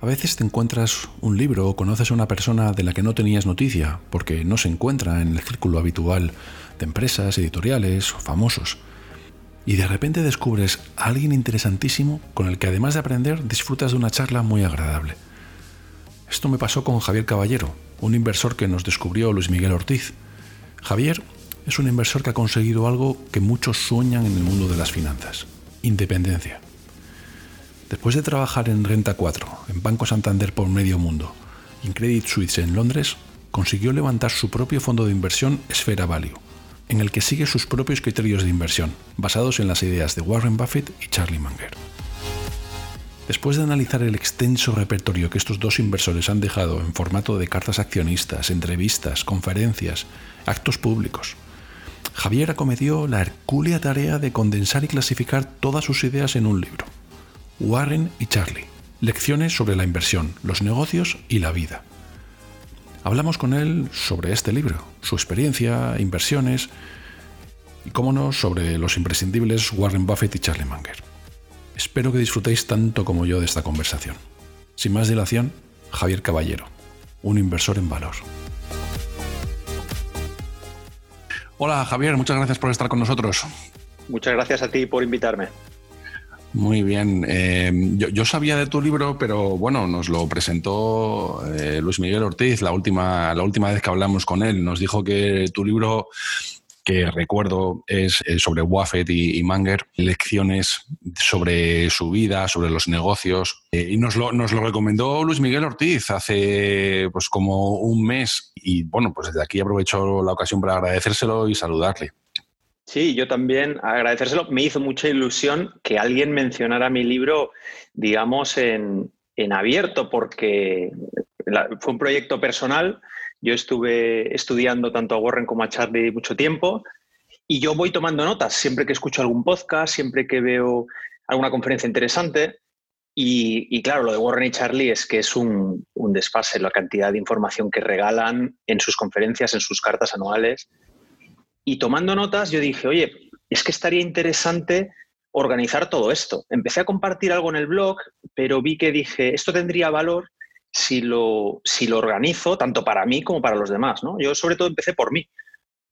A veces te encuentras un libro o conoces a una persona de la que no tenías noticia porque no se encuentra en el círculo habitual de empresas, editoriales o famosos. Y de repente descubres a alguien interesantísimo con el que además de aprender disfrutas de una charla muy agradable. Esto me pasó con Javier Caballero, un inversor que nos descubrió Luis Miguel Ortiz. Javier es un inversor que ha conseguido algo que muchos sueñan en el mundo de las finanzas, independencia. Después de trabajar en Renta 4, en Banco Santander por medio mundo y en Credit Suisse en Londres, consiguió levantar su propio fondo de inversión Esfera Value, en el que sigue sus propios criterios de inversión, basados en las ideas de Warren Buffett y Charlie Munger. Después de analizar el extenso repertorio que estos dos inversores han dejado en formato de cartas accionistas, entrevistas, conferencias, actos públicos, Javier acometió la hercúlea tarea de condensar y clasificar todas sus ideas en un libro. Warren y Charlie. Lecciones sobre la inversión, los negocios y la vida. Hablamos con él sobre este libro, su experiencia, inversiones y, cómo no, sobre los imprescindibles Warren Buffett y Charlie Munger. Espero que disfrutéis tanto como yo de esta conversación. Sin más dilación, Javier Caballero, un inversor en valor. Hola Javier, muchas gracias por estar con nosotros. Muchas gracias a ti por invitarme. Muy bien. Eh, yo, sabía de tu libro, pero bueno, nos lo presentó eh, Luis Miguel Ortiz la última, la última vez que hablamos con él. Nos dijo que tu libro, que recuerdo, es sobre Buffett y, Manger, lecciones sobre su vida, sobre los negocios. Eh, y nos lo, nos lo recomendó Luis Miguel Ortiz hace pues como un mes. Y bueno, pues desde aquí aprovecho la ocasión para agradecérselo y saludarle. Sí, yo también agradecérselo. Me hizo mucha ilusión que alguien mencionara mi libro, digamos, en, abierto, porque fue un proyecto personal. Yo estuve estudiando tanto a Warren como a Charlie mucho tiempo y yo voy tomando notas siempre que escucho algún podcast, siempre que veo alguna conferencia interesante. Y, claro, lo de Warren y Charlie es que es un, un desfase, la cantidad de información que regalan en sus conferencias, en sus cartas anuales y tomando notas, yo dije, oye, es que estaría interesante organizar todo esto. Empecé a compartir algo en el blog, pero vi que dije, esto tendría valor si lo, si lo organizo, tanto para mí como para los demás. ¿no? Yo sobre todo empecé por mí.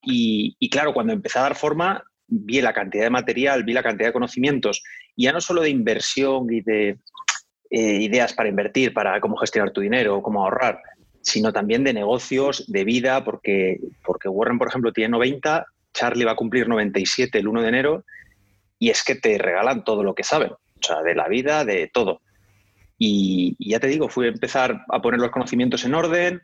Y, claro, cuando empecé a dar forma, vi la cantidad de material, vi la cantidad de conocimientos, ya no solo de inversión y de eh, ideas para invertir, para cómo gestionar tu dinero, cómo ahorrar, sino también de negocios, de vida, porque, porque Warren, por ejemplo, tiene 90, Charlie va a cumplir 97 el 1 de enero, y es que te regalan todo lo que saben, o sea, de la vida, de todo. Y, ya te digo, fui a empezar a poner los conocimientos en orden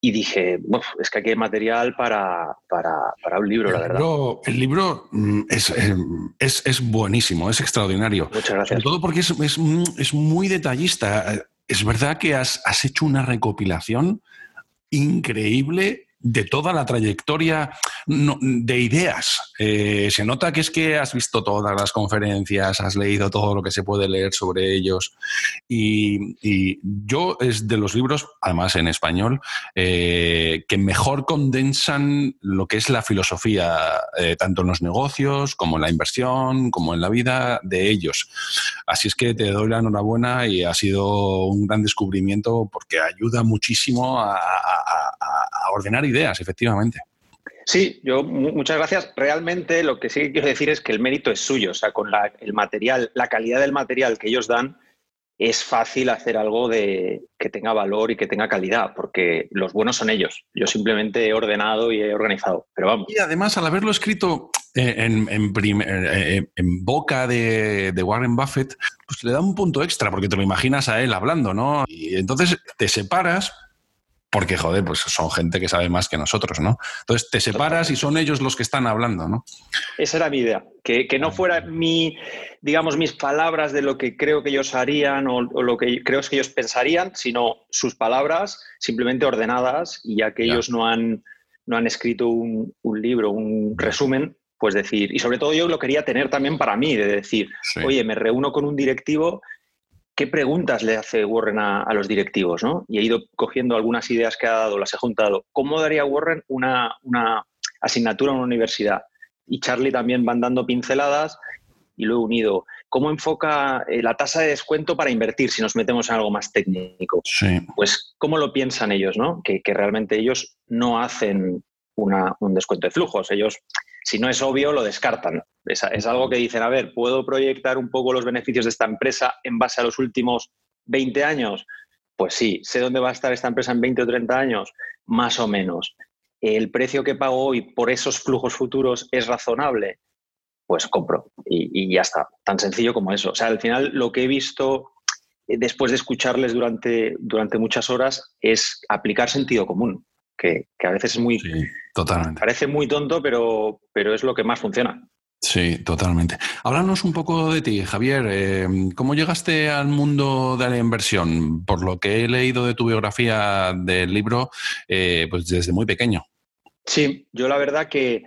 y dije, es que aquí hay material para, para, un libro, la verdad. el libro mm, es, eh, es, es, buenísimo, es extraordinario. Muchas gracias. Sobre todo porque es, es muy detallista es verdad que has, hecho una recopilación increíble de toda la trayectoria de ideas. Eh, se nota que es que has visto todas las conferencias, has leído todo lo que se puede leer sobre ellos. Y, yo es de los libros, además en español, eh, que mejor condensan lo que es la filosofía, eh, tanto en los negocios como en la inversión, como en la vida de ellos. Así es que te doy la enhorabuena y ha sido un gran descubrimiento porque ayuda muchísimo a ordenar ideas, efectivamente. Sí, yo muchas gracias. Realmente lo que sí quiero decir es que el mérito es suyo, o sea, con el material, la calidad del material que ellos dan, es fácil hacer algo de que tenga valor y que tenga calidad, porque los buenos son ellos. Yo simplemente he ordenado y he organizado, pero vamos. Y además, al haberlo escrito eh, en, eh, en, boca de, de, Warren Buffett, pues le da un punto extra, porque te lo imaginas a él hablando, ¿no? Y entonces te separas porque, joder, pues son gente que sabe más que nosotros, ¿no? Entonces te separas y son ellos los que están hablando, ¿no? Esa era mi idea, que, no fuera mi, digamos, mis palabras de lo que creo que ellos harían o, lo que creo que ellos pensarían, sino sus palabras simplemente ordenadas y ya que ellos no han, no han escrito un, libro, un resumen, pues decir, y sobre todo yo lo quería tener también para mí, de decir, oye, me reúno con un directivo, ¿qué preguntas le hace Warren a, los directivos? ¿no? Y he ido cogiendo algunas ideas que ha dado, las he juntado. ¿Cómo daría Warren una, una asignatura en una universidad? Y Charlie también van dando pinceladas y lo he unido. ¿Cómo enfoca eh, la tasa de descuento para invertir si nos metemos en algo más técnico? Sí. Pues, ¿cómo lo piensan ellos? ¿no? Que, realmente ellos no hacen un descuento de flujos. Ellos, si no es obvio, lo descartan. Es, algo que dicen, a ver, ¿puedo proyectar un poco los beneficios de esta empresa en base a los últimos 20 años? Pues sí. ¿Sé dónde va a estar esta empresa en 20 o 30 años? Más o menos. ¿El precio que pago hoy por esos flujos futuros es razonable? pues compro y, ya está, tan sencillo como eso. O sea, al final lo que he visto eh, después de escucharles durante, durante muchas horas es aplicar sentido común, que, a veces es muy... totalmente. Parece muy tonto, pero, pero es lo que más funciona. Sí, totalmente. Háblanos un poco de ti, Javier. Eh, ¿Cómo llegaste al mundo de la inversión? Por lo que he leído de tu biografía del libro, eh, pues desde muy pequeño. Sí, yo la verdad que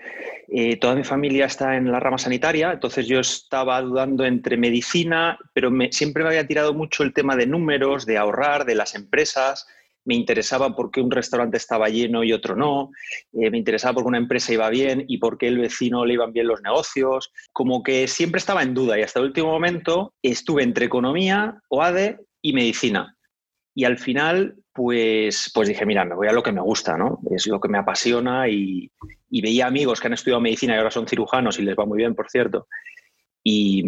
eh, toda mi familia está en la rama sanitaria, entonces yo estaba dudando entre medicina, pero siempre me había tirado mucho el tema de números, de ahorrar, de las empresas. Me interesaba por qué un restaurante estaba lleno y otro no. Eh, me interesaba por qué una empresa iba bien y por qué el vecino le iban bien los negocios. Como que siempre estaba en duda y hasta el último momento estuve entre economía, OADE y medicina. Y al final, pues, pues dije, mira, me voy a lo que me gusta, ¿no? Es lo que me apasiona y, veía amigos que han estudiado medicina y ahora son cirujanos y les va muy bien, por cierto. Y,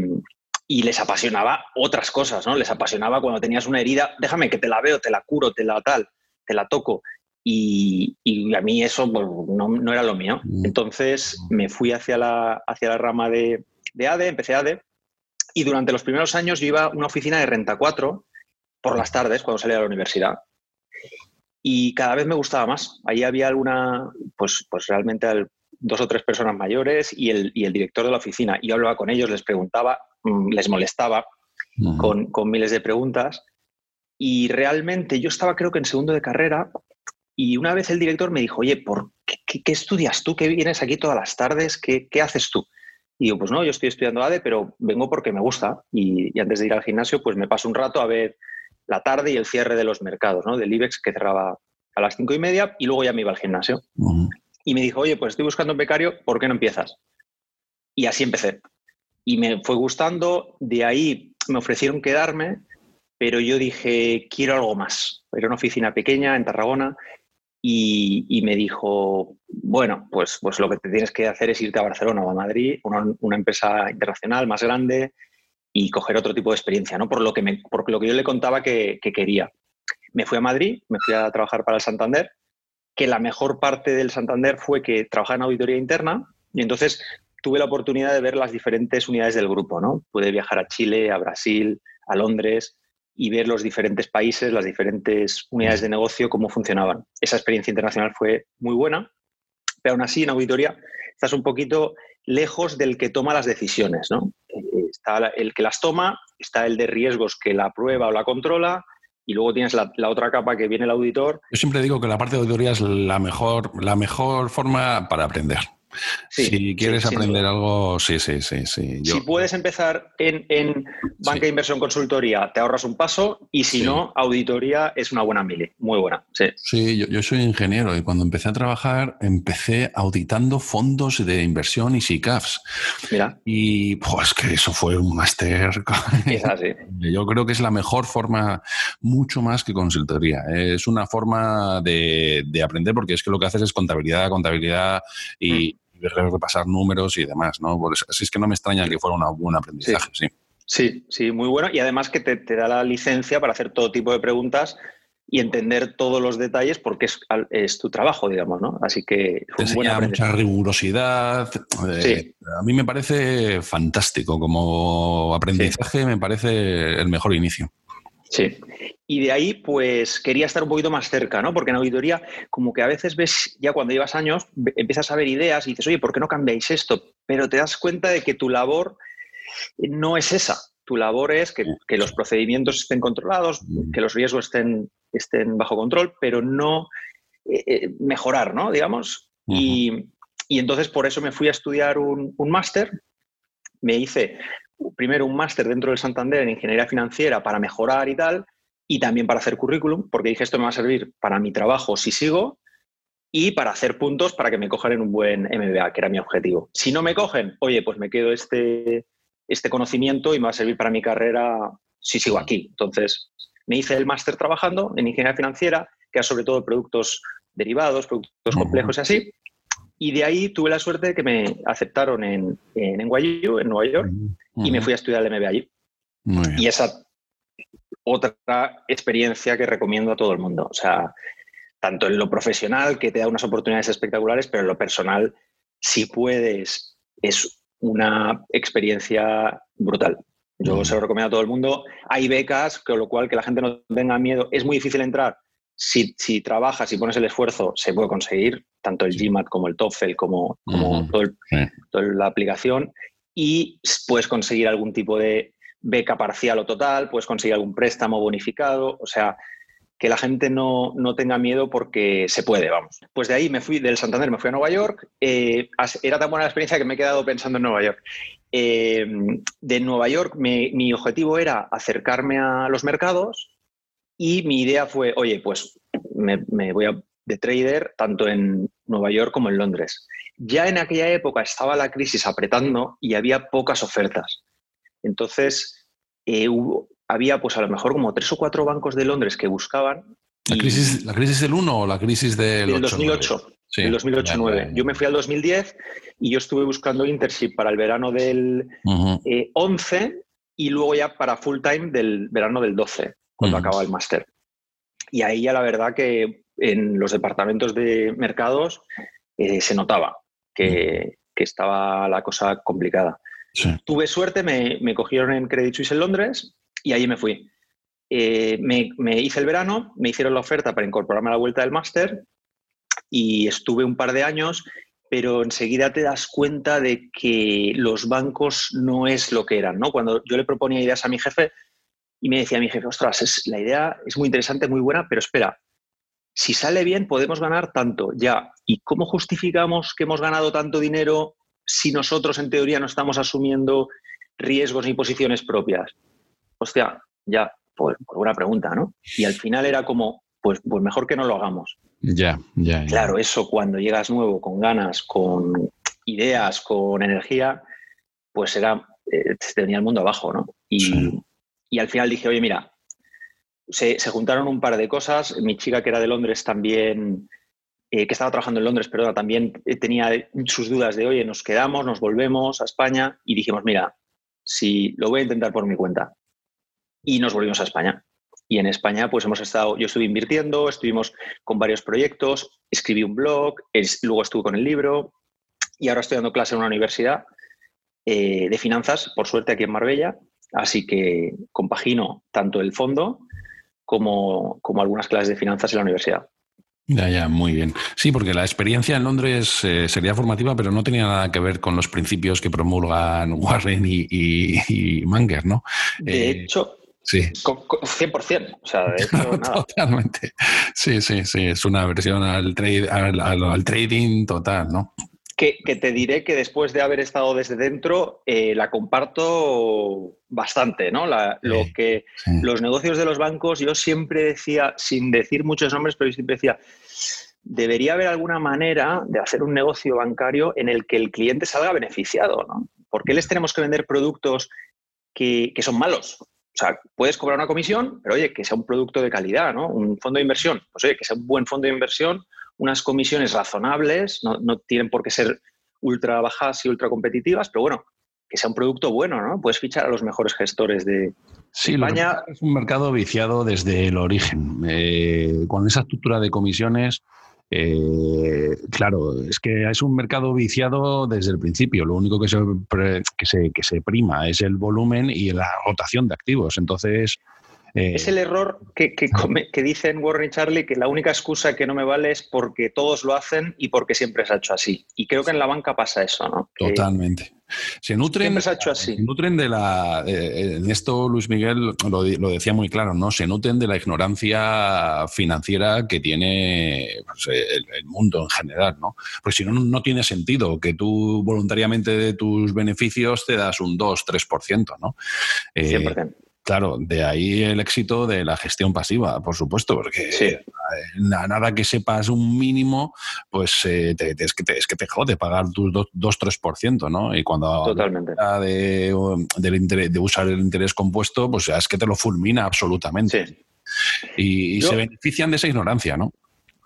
les apasionaba otras cosas, ¿no? Les apasionaba cuando tenías una herida, déjame que te la veo, te la curo, te la tal, te la toco. Y, a mí eso pues, no, era lo mío. Mm. Entonces me fui hacia la, hacia la rama de, de ADE, empecé ADE, y durante los primeros años yo iba a una oficina de Renta 4 por las tardes cuando salía de la universidad. Y cada vez me gustaba más. Ahí había alguna, pues, pues realmente dos o tres personas mayores y el, y el director de la oficina. Y yo hablaba con ellos, les preguntaba, les molestaba con, con miles de preguntas. Y realmente yo estaba creo que en segundo de carrera y una vez el director me dijo, oye, ¿por qué, qué, estudias tú? ¿Qué vienes aquí todas las tardes? ¿Qué, ¿Qué, haces tú? Y yo, pues no, yo estoy estudiando ADE, pero vengo porque me gusta. Y, y, antes de ir al gimnasio, pues me paso un rato a ver la tarde y el cierre de los mercados, ¿no? Del IBEX que cerraba a las cinco y media y luego ya me iba al gimnasio. Y me dijo, oye, pues estoy buscando un becario, ¿por qué no empiezas? Y así empecé. Y me fue gustando, de ahí me ofrecieron quedarme, pero yo dije, quiero algo más. Era una oficina pequeña en Tarragona y, me dijo, bueno, pues, pues lo que te tienes que hacer es irte a Barcelona o a Madrid, una, una empresa internacional más grande, y coger otro tipo de experiencia, ¿no? Por lo que, por lo que yo le contaba que, quería. Me fui a Madrid, me fui a trabajar para el Santander, que la mejor parte del Santander fue que trabajaba en auditoría interna y entonces tuve la oportunidad de ver las diferentes unidades del grupo, ¿no? Pude viajar a Chile, a Brasil, a Londres y ver los diferentes países, las diferentes unidades de negocio, cómo funcionaban. Esa experiencia internacional fue muy buena, pero aún así en auditoría estás un poquito lejos del que toma las decisiones, ¿no? está el que las toma, está el de riesgos que la prueba o la controla, y luego tienes la, otra capa que viene el auditor. Yo siempre digo que la parte de auditoría es la mejor, la mejor forma para aprender si quieres aprender algo, sí, sí, sí. sí. Si puedes empezar en, banca de inversión consultoría, te ahorras un paso y si no, auditoría es una buena mili, muy buena. Sí, sí yo, soy ingeniero y cuando empecé a trabajar empecé auditando fondos de inversión y SICAFs. Mira. Y pues que eso fue un máster. yo creo que es la mejor forma, mucho más que consultoría. Es una forma de, aprender porque es que lo que haces es contabilidad, contabilidad y... Mm repasar números y demás, ¿no? así es que no me extraña que fuera un buen aprendizaje, sí. sí. Sí, muy bueno. Y además que te, da la licencia para hacer todo tipo de preguntas y entender todos los detalles porque es, tu trabajo, digamos, ¿no? Así que... Te enseña mucha rigurosidad. Eh, a mí me parece fantástico como aprendizaje, me parece el mejor inicio. Sí. Y de ahí, pues quería estar un poquito más cerca, ¿no? Porque en auditoría, como que a veces ves, ya cuando llevas años, empiezas a ver ideas y dices, oye, ¿por qué no cambiáis esto? Pero te das cuenta de que tu labor no es esa. Tu labor es que, los procedimientos estén controlados, que los riesgos estén, estén bajo control, pero no eh, eh, mejorar, ¿no? Digamos. y, entonces por eso me fui a estudiar un, un máster. Me hice primero un máster dentro del Santander en ingeniería financiera para mejorar y tal, y también para hacer currículum, porque dije esto me va a servir para mi trabajo si sigo y para hacer puntos para que me cojan en un buen MBA, que era mi objetivo. Si no me cogen, oye, pues me quedo este, este conocimiento y me va a servir para mi carrera si sigo aquí. Entonces, me hice el máster trabajando en ingeniería financiera, que era sobre todo productos derivados, productos complejos y así. Y de ahí tuve la suerte de que me aceptaron en, en NYU, en Nueva York, y me fui a estudiar el MBA allí. Y esa otra experiencia que recomiendo a todo el mundo. O sea, tanto en lo profesional, que te da unas oportunidades espectaculares, pero en lo personal, si puedes, es una experiencia brutal. Yo se lo recomiendo a todo el mundo. Hay becas, con lo cual que la gente no tenga miedo. Es muy difícil entrar. Si, si trabajas y pones el esfuerzo, se puede conseguir, tanto el GMAT como el TOEFL, como, como toda la aplicación. Y puedes conseguir algún tipo de beca parcial o total, puedes conseguir algún préstamo bonificado. O sea, que la gente no, tenga miedo porque se puede, vamos. Pues de ahí me fui, del Santander me fui a Nueva York. Eh, era tan buena la experiencia que me he quedado pensando en Nueva York. Eh, de Nueva York mi objetivo era acercarme a los mercados y mi idea fue, oye, pues me, voy a, de trader tanto en Nueva York como en Londres. Ya en aquella época estaba la crisis apretando y había pocas ofertas. Entonces, eh, hubo, había pues a lo mejor como tres o cuatro bancos de Londres que buscaban. ¿La, crisis, ¿La crisis del 1 o la crisis del, del 2008? Sí, el 2008-9. Yo me fui al 2010 y yo estuve buscando internship para el verano del 11 eh, y luego ya para full time del verano del 12, cuando acaba el máster. Y ahí ya la verdad que en los departamentos de mercados eh, se notaba que, que, estaba la cosa complicada. Tuve suerte, me, me, cogieron en Credit Suisse en Londres y ahí me fui. Eh, me, hice el verano, me hicieron la oferta para incorporarme a la vuelta del máster y estuve un par de años, pero enseguida te das cuenta de que los bancos no es lo que eran. ¿no? Cuando yo le proponía ideas a mi jefe y me decía mi jefe, ostras, es, la idea es muy interesante, muy buena, pero espera, si sale bien podemos ganar tanto, ya. ¿Y cómo justificamos que hemos ganado tanto dinero si nosotros en teoría no estamos asumiendo riesgos ni posiciones propias? hostia, ya, pues, pues, buena pregunta, ¿no? Y al final era como, pues, pues mejor que no lo hagamos. Ya, ya, Claro, eso cuando llegas nuevo, con ganas, con ideas, con energía, pues era, eh, te venía el mundo abajo, ¿no? Y, al final dije, oye, mira, se, juntaron un par de cosas. Mi chica, que era de Londres, también, eh, que estaba trabajando en Londres, pero también tenía sus dudas de, oye, nos quedamos, nos volvemos a España. Y dijimos, mira, si lo voy a intentar por mi cuenta y nos volvimos a España. Y en España, pues hemos estado, yo estuve invirtiendo, estuvimos con varios proyectos, escribí un blog, luego estuve con el libro y ahora estoy dando clase en una universidad eh, de finanzas, por suerte aquí en Marbella, así que compagino tanto el fondo como, como algunas clases de finanzas en la universidad. Ya, ya, muy bien. Sí, porque la experiencia en Londres eh, sería formativa, pero no tenía nada que ver con los principios que promulgan Warren y, y, Manger, ¿no? De eh, hecho, Sí. 100%. O sea, de hecho, Totalmente. Sí, sí, sí. Es una versión al, trade, al, trading total, ¿no? Que, te diré que después de haber estado desde dentro, eh, la comparto bastante, ¿no? lo que los negocios de los bancos, yo siempre decía, sin decir muchos nombres, pero yo siempre decía, debería haber alguna manera de hacer un negocio bancario en el que el cliente salga beneficiado, ¿no? ¿Por qué les tenemos que vender productos que, que son malos? O sea, puedes cobrar una comisión, pero oye, que sea un producto de calidad, ¿no? Un fondo de inversión, pues oye, que sea un buen fondo de inversión, unas comisiones razonables, no, tienen por qué ser ultra bajas y ultra competitivas, pero bueno, que sea un producto bueno, ¿no? Puedes fichar a los mejores gestores de sí, España. es un mercado viciado desde el origen. Eh, con esa estructura de comisiones, eh, claro, es que es un mercado viciado desde el principio. Lo único que se, que se, que se prima es el volumen y la rotación de activos. Entonces, es el error que, que, dicen Warren y Charlie que la única excusa que no me vale es porque todos lo hacen y porque siempre se ha hecho así. Y creo que en la banca pasa eso, ¿no? Totalmente. Se nutren, se, ha hecho así. se nutren de la. Eh, en esto Luis Miguel lo, decía muy claro, ¿no? Se nutren de la ignorancia financiera que tiene pues, el, mundo en general, ¿no? Porque si no, no tiene sentido que tú voluntariamente de tus beneficios te das un 2-3%, ¿no? 100%. Claro, de ahí el éxito de la gestión pasiva, por supuesto, porque nada que sepas un mínimo, pues eh, es, que te, es que te jode pagar tus 2-3%, ¿no? Y cuando Totalmente. De, usar el interés compuesto, pues es que te lo fulmina absolutamente. Sí. Y, se benefician de esa ignorancia, ¿no?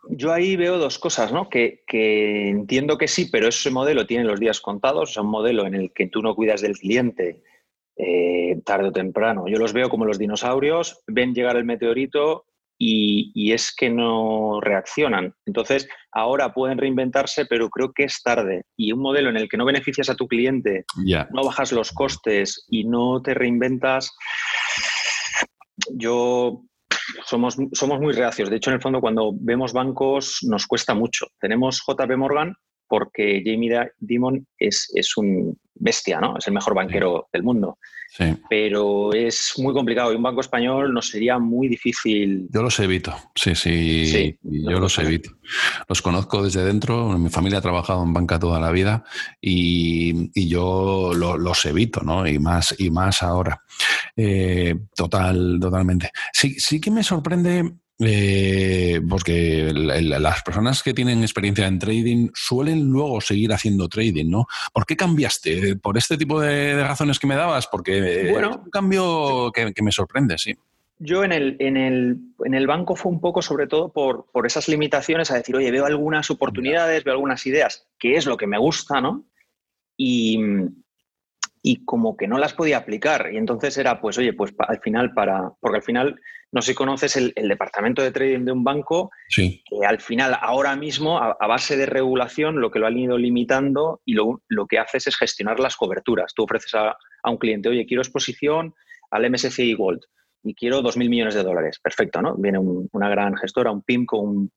Yo ahí veo dos cosas, ¿no? Que, que, entiendo que sí, pero ese modelo tiene los días contados, es un modelo en el que tú no cuidas del cliente eh, tarde o temprano. Yo los veo como los dinosaurios, ven llegar el meteorito y, es que no reaccionan. Entonces, ahora pueden reinventarse, pero creo que es tarde. Y un modelo en el que no beneficias a tu cliente, no bajas los costes y no te reinventas, yo somos, somos muy reacios. De hecho, en el fondo, cuando vemos bancos, nos cuesta mucho. Tenemos JP Morgan porque Jamie Dimon es, es un bestia, ¿no? Es el mejor banquero del mundo. Pero es muy complicado y un banco español nos sería muy difícil. Yo los evito, sí, sí, yo los evito. Los conozco desde dentro, mi familia ha trabajado en banca toda la vida y, yo los evito, ¿no? Y más, y más ahora. Eh, total, totalmente. Sí, sí que me sorprende eh, porque las personas que tienen experiencia en trading suelen luego seguir haciendo trading, ¿no? ¿Por qué cambiaste? ¿Por este tipo de, razones que me dabas? Porque bueno, es un cambio que, me sorprende, sí. Yo en el, en, el, en el, banco fue un poco sobre todo por, por, esas limitaciones a decir, oye, veo algunas oportunidades, veo algunas ideas, que es lo que me gusta, ¿no? Y, y como que no las podía aplicar. Y entonces era, pues, oye, pues al final para, porque al final no sé si conoces el, departamento de trading de un banco, que al final, ahora mismo, a, base de regulación, lo que lo han ido limitando y lo, que haces es gestionar las coberturas. Tú ofreces a, un cliente, oye, quiero exposición al MSCI Gold y quiero 2.000 millones de dólares. Perfecto, ¿no? Viene una gran gestora, un PIM con un,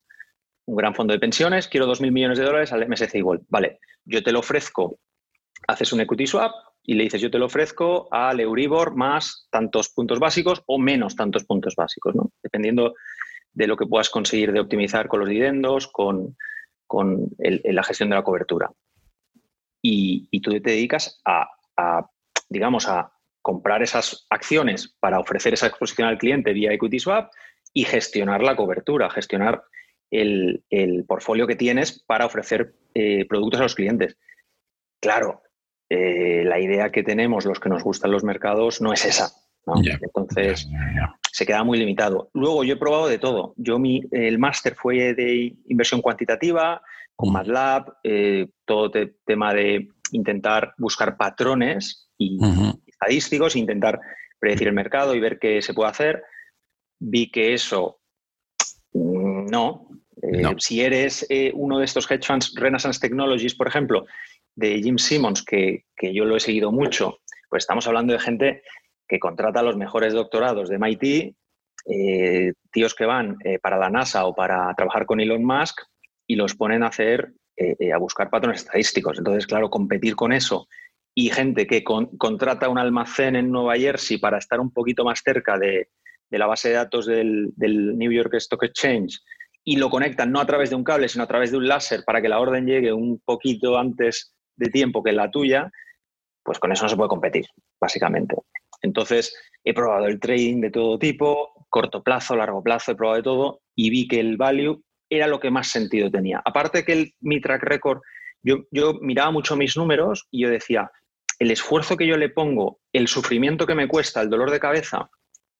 un gran fondo de pensiones, quiero 2.000 millones de dólares al MSCI Gold. Vale, yo te lo ofrezco, haces un equity swap, y le dices, yo te lo ofrezco al Euribor más tantos puntos básicos o menos tantos puntos básicos, ¿no? dependiendo de lo que puedas conseguir de optimizar con los dividendos, con, la gestión de la cobertura. Y, tú te dedicas a, digamos, a comprar esas acciones para ofrecer esa exposición al cliente vía equity swap y gestionar la cobertura, gestionar el, portfolio que tienes para ofrecer eh, productos a los clientes. Claro, eh, la idea que tenemos los que nos gustan los mercados no es esa. Entonces, se queda muy limitado. Luego, yo he probado de todo. Yo mi, el máster fue de inversión cuantitativa, con MATLAB, eh, todo tema de intentar buscar patrones y estadísticos, intentar predecir el mercado y ver qué se puede hacer. Vi que eso mm, no. Eh, si eres uno de estos hedge funds, Renaissance Technologies, por ejemplo, de Jim Simmons, que, yo lo he seguido mucho, pues estamos hablando de gente que contrata los mejores doctorados de MIT, eh, tíos que van eh, para la NASA o para trabajar con Elon Musk y los ponen a hacer, eh, a buscar patrones estadísticos. Entonces, claro, competir con eso y gente que contrata un almacén en Nueva Jersey para estar un poquito más cerca de, la base de datos del, del, New York Stock Exchange y lo conectan no a través de un cable, sino a través de un láser para que la orden llegue un poquito antes de tiempo que la tuya, pues con eso no se puede competir, básicamente. Entonces, he probado el trading de todo tipo, corto plazo, largo plazo, he probado de todo y vi que el value era lo que más sentido tenía. Aparte que el, mi track record, yo, miraba mucho mis números y yo decía, el esfuerzo que yo le pongo, el sufrimiento que me cuesta, el dolor de cabeza,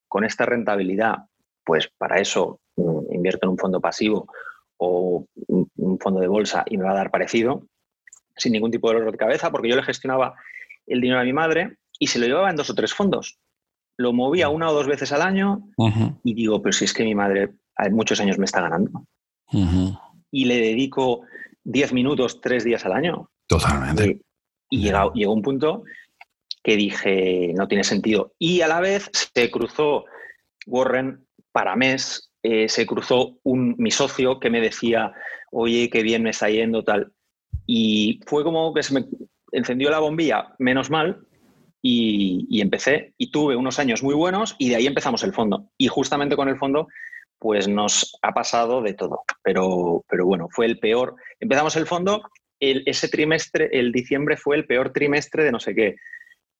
con esta rentabilidad, pues para eso mm, invierto en un fondo pasivo o un fondo de bolsa y me va a dar parecido, sin ningún tipo de dolor de cabeza, porque yo le gestionaba el dinero a mi madre y se lo llevaba en dos o tres fondos. Lo movía una o dos veces al año y digo, pero si es que mi madre hay muchos años me está ganando. Y le dedico diez minutos, tres días al año. Totalmente. Y, llegó, llegó un punto que dije, no tiene sentido. Y a la vez se cruzó Warren, para mes, eh, se cruzó un, mi socio que me decía, oye, qué bien me está yendo, tal. Y fue como que se me encendió la bombilla, menos mal, y, empecé. Y tuve unos años muy buenos y de ahí empezamos el fondo. Y justamente con el fondo, pues nos ha pasado de todo. Pero, pero bueno, fue el peor. Empezamos el fondo, ese trimestre, el diciembre fue el peor trimestre de no sé qué.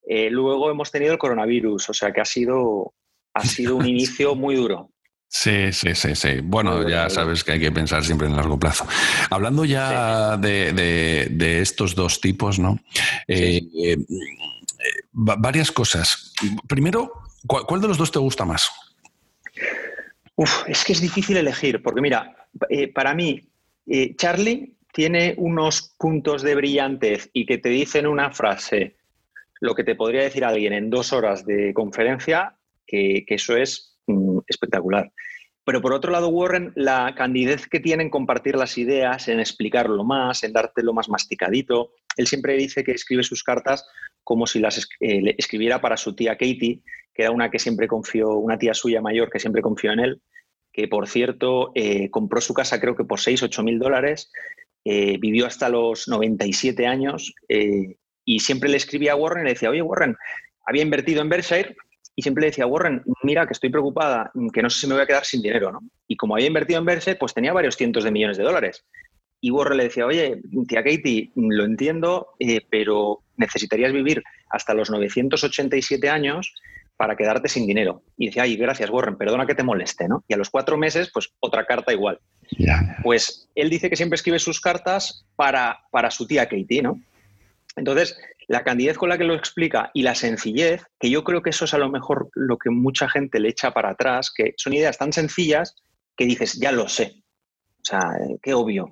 Eh, luego hemos tenido el coronavirus, o sea que ha sido, ha sido un inicio muy duro. Sí, sí, sí, sí. Bueno, ya sabes que hay que pensar siempre en largo plazo. Hablando ya de, estos dos tipos, ¿no? Eh, eh, varias cosas. Primero, ¿cuál, de los dos te gusta más? Uf, es que es difícil elegir, porque mira, eh, para mí, Charlie tiene unos puntos de brillantez y que te dicen una frase, lo que te podría decir alguien en dos horas de conferencia, que eso es Mm, espectacular. Pero por otro lado, Warren, la candidez que tiene en compartir las ideas, en explicarlo más, en dártelo más masticadito. Él siempre dice que escribe sus cartas como si las eh, escribiera para su tía Katie, que era una que siempre confió, una tía suya mayor que siempre confió en él, que por cierto eh, compró su casa creo que por 6, 8 mil dólares, eh, vivió hasta los 97 años y siempre le escribía a Warren y le decía, oye Warren, había invertido en Berkshire, y siempre le decía, Warren, mira que estoy preocupada, que no sé si me voy a quedar sin dinero, ¿no? Y como había invertido en Verse, pues tenía varios cientos de millones de dólares. Y Warren le decía, oye, tía Katie, lo entiendo, eh, pero necesitarías vivir hasta los 987 años para quedarte sin dinero. Y decía, ay, gracias, Warren, perdona que te moleste, ¿no? Y a los cuatro meses, pues otra carta igual. Pues él dice que siempre escribe sus cartas para, para su tía Katie, ¿no? Entonces, la candidez con la que lo explica y la sencillez, que yo creo que eso es a lo mejor lo que mucha gente le echa para atrás, que son ideas tan sencillas que dices, ya lo sé. O sea, eh, qué obvio.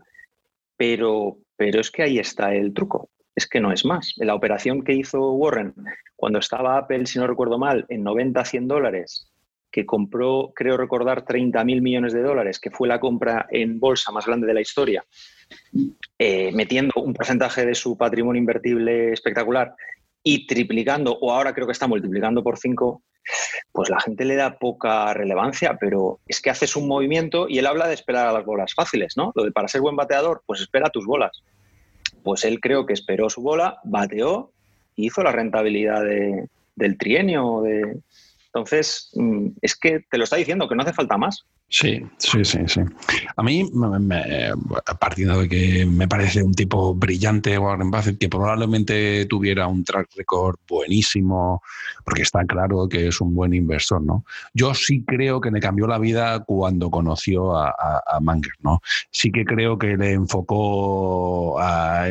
Pero, pero es que ahí está el truco. Es que no es más. La operación que hizo Warren cuando estaba Apple, si no recuerdo mal, en 90 100 dólares, que compró, creo recordar, 30 mil millones de dólares, que fue la compra en bolsa más grande de la historia, eh, metiendo un porcentaje de su patrimonio invertible espectacular y triplicando, o ahora creo que está multiplicando por cinco, pues la gente le da poca relevancia, pero es que haces un movimiento y él habla de esperar a las bolas fáciles, ¿no? Lo de para ser buen bateador, pues espera tus bolas. Pues él creo que esperó su bola, bateó y hizo la rentabilidad del trienio. De... Entonces, mm, es que te lo está diciendo, que no hace falta más. Sí, sí, sí, sí. A mí, partiendo de que me parece un tipo brillante, Warren Buffett, que probablemente tuviera un track record buenísimo, porque está claro que es un buen inversor, ¿no? Yo sí creo que le cambió la vida cuando conoció a, a, Manger, ¿no? Sí que creo que le enfocó,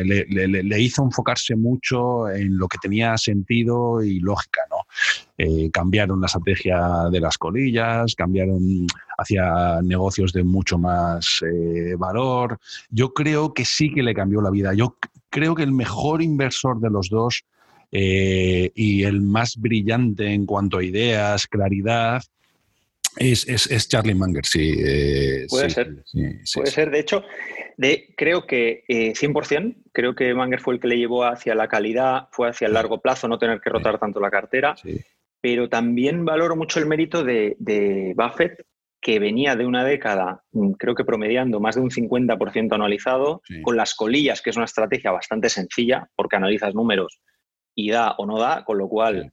le, le, hizo enfocarse mucho en lo que tenía sentido y lógica, ¿no? Eh, cambiaron la estrategia de las colillas, cambiaron hacia negocios de mucho más eh, valor. Yo creo que sí que le cambió la vida. Yo creo que el mejor inversor de los dos eh, y el más brillante en cuanto a ideas, claridad, es, es, Charlie Munger, sí. Puede ser. Puede ser. De hecho, de, creo que 100%, creo que Munger fue el que le llevó hacia la calidad, fue hacia el largo plazo, no tener que rotar tanto la cartera pero también valoro mucho el mérito de, Buffett, que venía de una década, mm, creo que promediando más de un 50% anualizado, con las colillas, que es una estrategia bastante sencilla, porque analizas números y da o no da, con lo cual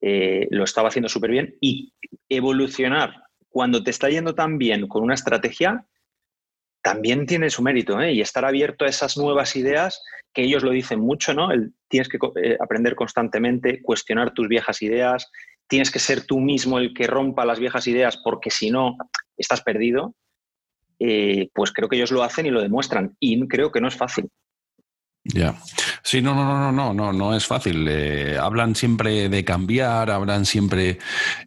eh, lo estaba haciendo súper bien. Y evolucionar cuando te está yendo tan bien con una estrategia, también tiene su mérito, ¿eh? y estar abierto a esas nuevas ideas, que ellos lo dicen mucho, ¿no? tienes que eh, aprender constantemente, cuestionar tus viejas ideas, tienes que ser tú mismo el que rompa las viejas ideas, porque si no, estás perdido. Eh, pues creo que ellos lo hacen y lo demuestran, y creo que no es fácil. Ya. Sí, no, no, no, no, no, no es fácil. hablan siempre de cambiar, hablan siempre,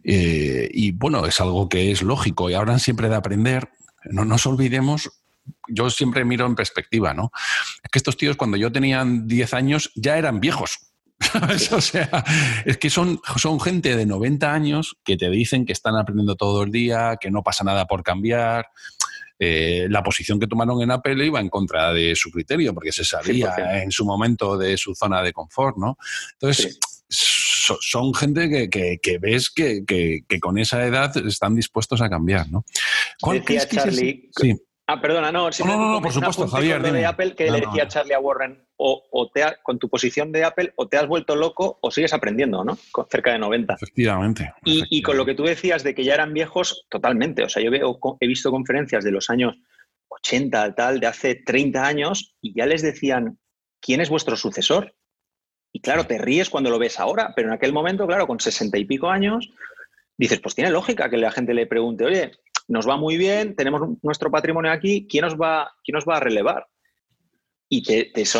y bueno, es algo que es lógico, y hablan siempre de aprender. No nos olvidemos yo siempre miro en perspectiva, ¿no? Es que estos tíos cuando yo tenía 10 años ya eran viejos. o sea, es que son, son gente de 90 años que te dicen que están aprendiendo todo el día, que no pasa nada por cambiar. Eh, la posición que tomaron en Apple iba en contra de su criterio, porque se salía en su momento de su zona de confort, ¿no? Entonces, son gente que, ves que, con esa edad están dispuestos a cambiar, ¿no? ¿Cuál decía Charlie, sí. Ah, perdona, no, no, no, por supuesto, Javier. de Apple que le decía Charlie a Warren, o, te con tu posición de Apple, o te has vuelto loco o sigues aprendiendo, ¿no? Con cerca de 90. Efectivamente. Y, con lo que tú decías de que ya eran viejos, totalmente. O sea, yo veo, he visto conferencias de los años 80, tal, de hace 30 años, y ya les decían, ¿quién es vuestro sucesor? Y claro, te ríes cuando lo ves ahora, pero en aquel momento, claro, con 60 y pico años, dices, pues tiene lógica que la gente le pregunte, oye, nos va muy bien, tenemos nuestro patrimonio aquí, ¿quién nos va, quién nos va a relevar? Y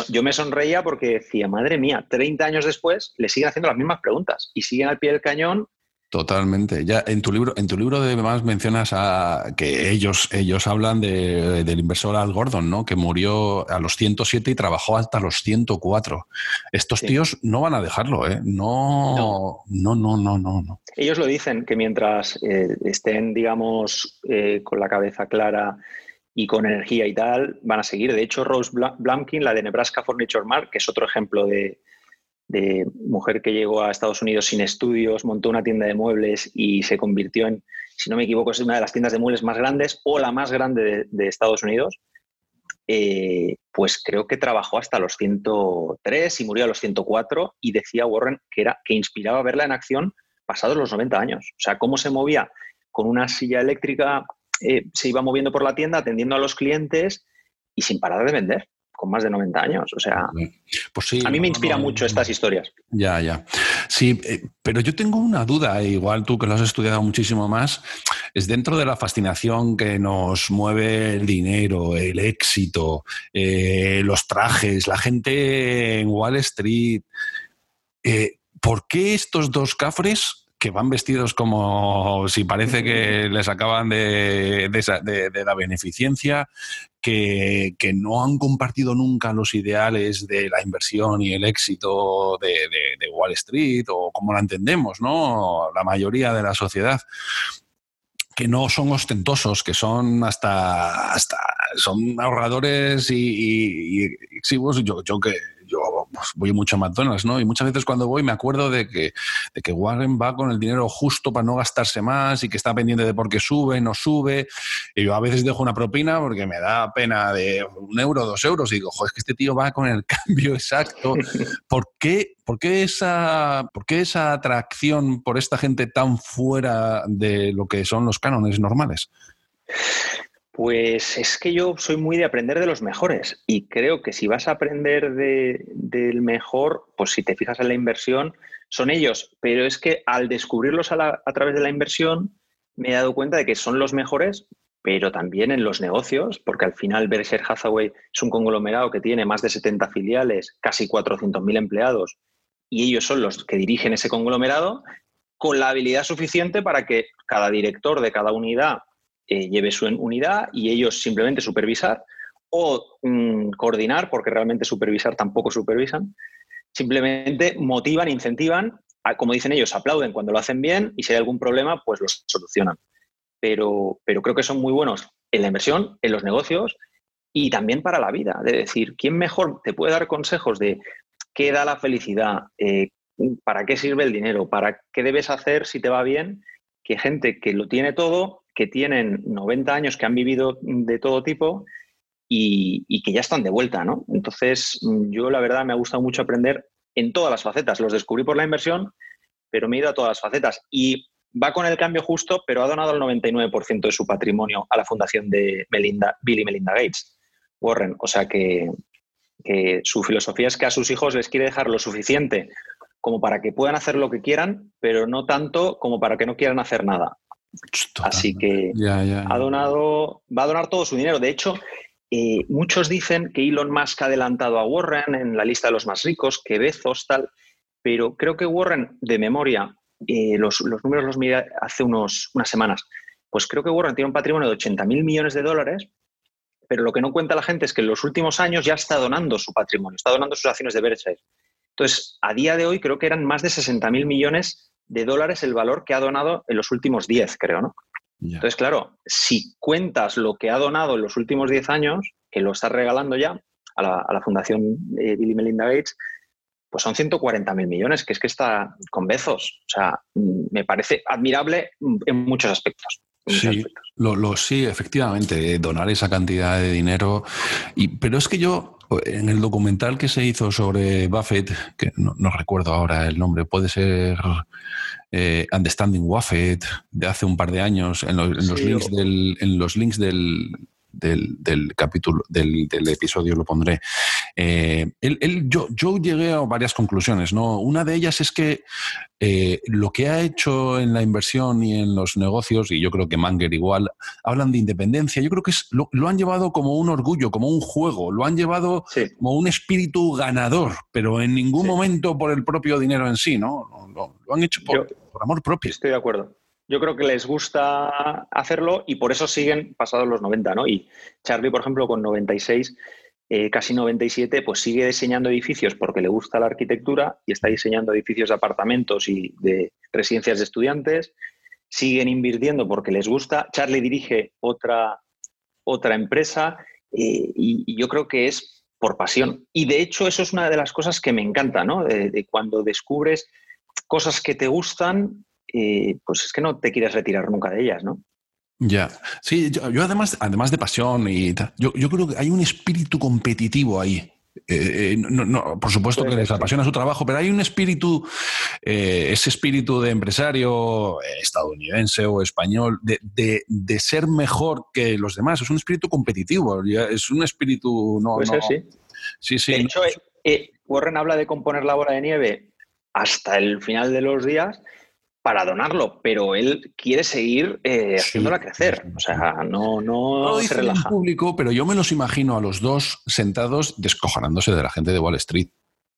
yo me sonreía porque decía, madre mía, 30 años después le siguen haciendo las mismas preguntas y siguen al pie del cañón Totalmente. Ya en tu libro, en tu libro además mencionas a que ellos, ellos hablan del inversor Al Gordon, ¿no? Que murió a los 107 y trabajó hasta los 104. Estos tíos no van a dejarlo, ¿eh? No, no, no, no, no, no. Ellos lo dicen que mientras eh, estén, digamos, eh, con la cabeza clara y con energía y tal, van a seguir. De hecho, Rose Blumkin, la de Nebraska Furniture Mart, que es otro ejemplo de, de mujer que llegó a Estados Unidos sin estudios, montó una tienda de muebles y se convirtió en, si no me equivoco, es una de las tiendas de muebles más grandes o la más grande de, Estados Unidos. Eh, pues creo que trabajó hasta los 103 y murió a los 104 y decía Warren que, era, que inspiraba verla en acción pasados los 90 años. O sea, cómo se movía con una silla eléctrica, eh, se iba moviendo por la tienda atendiendo a los clientes y sin parar de vender con más de 90 años. O sea, pues a mí me inspira mucho estas historias. Ya, ya. Sí, eh, pero yo tengo una duda, e igual tú que lo has estudiado muchísimo más, es dentro de la fascinación que nos mueve el dinero, el éxito, eh, los trajes, la gente en Wall Street. Eh, ¿Por qué estos dos cafres que van vestidos como si parece que les acaban de, de, la beneficencia, que, no han compartido nunca los ideales de la inversión y el éxito de, Wall Street o como la entendemos, ¿no? La mayoría de la sociedad que no son ostentosos, que son hasta, hasta son ahorradores y, y, Yo, yo que pues, voy mucho a McDonald's, ¿no? Y muchas veces cuando voy me acuerdo de que, de que Warren va con el dinero justo para no gastarse más y que está pendiente de por qué sube, no sube. Y yo a veces dejo una propina porque me da pena de un euro, dos euros. Y digo, joder, es que este tío va con el cambio exacto. ¿Por qué, por qué, esa, por qué esa atracción por esta gente tan fuera de lo que son los cánones normales? Pues es que yo soy muy de aprender de los mejores y creo que si vas a aprender del mejor, pues si te fijas en la inversión, son ellos. Pero es que al descubrirlos a, través de la inversión, me he dado cuenta de que son los mejores, pero también en los negocios, porque al final Berkshire Hathaway es un conglomerado que tiene más de 70 filiales, casi 400.000 empleados, y ellos son los que dirigen ese conglomerado con la habilidad suficiente para que cada director de cada unidad eh, lleve su unidad y ellos simplemente supervisar o mm, coordinar, porque realmente supervisar tampoco supervisan, simplemente motivan, incentivan, como dicen ellos, aplauden cuando lo hacen bien y si hay algún problema, pues lo solucionan. Pero, pero creo que son muy buenos en la inversión, en los negocios y también para la vida. De decir, ¿quién mejor te puede dar consejos de qué da la felicidad? Eh, ¿Para qué sirve el dinero? ¿Para qué debes hacer si te va bien? Que gente que lo tiene todo que tienen 90 años, que han vivido de todo tipo y, que ya están de vuelta, ¿no? Entonces, yo la verdad me ha gustado mucho aprender en todas las facetas. Los descubrí por la inversión, pero me he ido a todas las facetas. Y va con el cambio justo, pero ha donado el 99% de su patrimonio a la fundación de Melinda, Bill y Melinda Gates, Warren. O sea que su filosofía es que a sus hijos les quiere dejar lo suficiente como para que puedan hacer lo que quieran, pero no tanto como para que no quieran hacer nada. Así que ha donado, va a donar todo su dinero. De hecho, eh, muchos dicen que Elon Musk ha adelantado a Warren en la lista de los más ricos, que Bezos, tal, pero creo que Warren, de memoria, eh, los, números los miré hace unos, unas semanas, pues creo que Warren tiene un patrimonio de 80 mil millones de dólares, pero lo que no cuenta la gente es que en los últimos años ya está donando su patrimonio, está donando sus acciones de Berkshire. Entonces, a día de hoy creo que eran más de 60 mil millones de dólares el valor que ha donado en los últimos 10, creo, ¿no? Entonces, claro, si cuentas lo que ha donado en los últimos 10 años, que lo está regalando ya a la, Fundación Bill y Melinda Gates, pues son 140.000 millones, que es que está con Bezos. O sea, me parece admirable en muchos aspectos. Sí, Lo, sí, efectivamente, eh, donar esa cantidad de dinero. Y, pero es que yo, en el documental que se hizo sobre Buffett, que no, recuerdo ahora el nombre, puede ser eh, Understanding Buffett, de hace un par de años, en, los, links del, en los links del, del, capítulo, del, episodio lo pondré. Eh, él, yo, yo, llegué a varias conclusiones, ¿no? Una de ellas es que eh, lo que ha hecho en la inversión y en los negocios, y yo creo que Manger igual, hablan de independencia. Yo creo que es, lo, han llevado como un orgullo, como un juego, lo han llevado como un espíritu ganador, pero en ningún momento por el propio dinero en sí, ¿no? Lo, han hecho por, por amor propio. Estoy de acuerdo yo creo que les gusta hacerlo y por eso siguen pasados los 90, ¿no? Y Charlie, por ejemplo, con 96, eh, casi 97, pues sigue diseñando edificios porque le gusta la arquitectura y está diseñando edificios de apartamentos y de residencias de estudiantes. Siguen invirtiendo porque les gusta. Charlie dirige otra, otra empresa eh, y, yo creo que es por pasión. Y de hecho, eso es una de las cosas que me encanta, ¿no? de cuando descubres cosas que te gustan pues es que no te quieres retirar nunca de ellas, ¿no? Ya, sí, yo, además, además de pasión y tal, yo, creo que hay un espíritu competitivo ahí. Eh, eh, no, por supuesto que les apasiona su trabajo, pero hay un espíritu, eh, ese espíritu de empresario estadounidense o español, de, ser mejor que los demás. Es un espíritu competitivo, es un espíritu. No, pues sí. Sí, sí. De hecho, Warren habla de componer la bola de nieve hasta el final de los días para donarlo, pero él quiere seguir eh, haciéndola crecer. O sea, no, no, se relaja. público, pero yo me los imagino a los dos sentados descojonándose de la gente de Wall Street.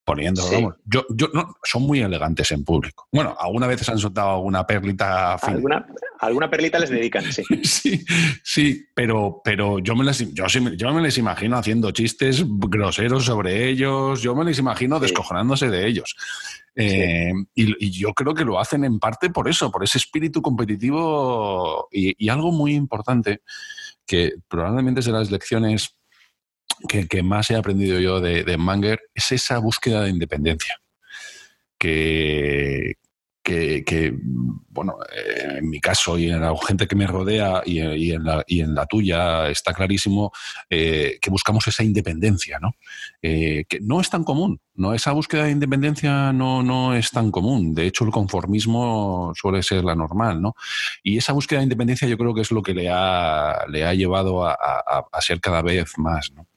Poniendo, yo, yo, no, son muy elegantes en público. Bueno, alguna vez han soltado alguna perlita. ¿Alguna, alguna perlita les dedican, sí. sí, sí, pero, pero yo, me les, yo, yo, me les imagino haciendo chistes groseros sobre ellos, yo me les imagino descojonándose de ellos. Eh, y, yo creo que lo hacen en parte por eso, por ese espíritu competitivo y, algo muy importante que probablemente de las lecciones que, más he aprendido yo de, de Manger, es esa búsqueda de independencia. Que, que, bueno, eh, en mi caso y en la gente que me rodea y, en, la, y en, la, tuya está clarísimo eh, que buscamos esa independencia, ¿no? Eh, que no es tan común, ¿no? Esa búsqueda de independencia no, no es tan común. De hecho, el conformismo suele ser la normal, ¿no? Y esa búsqueda de independencia yo creo que es lo que le ha, le ha llevado a, a ser cada vez más, ¿no?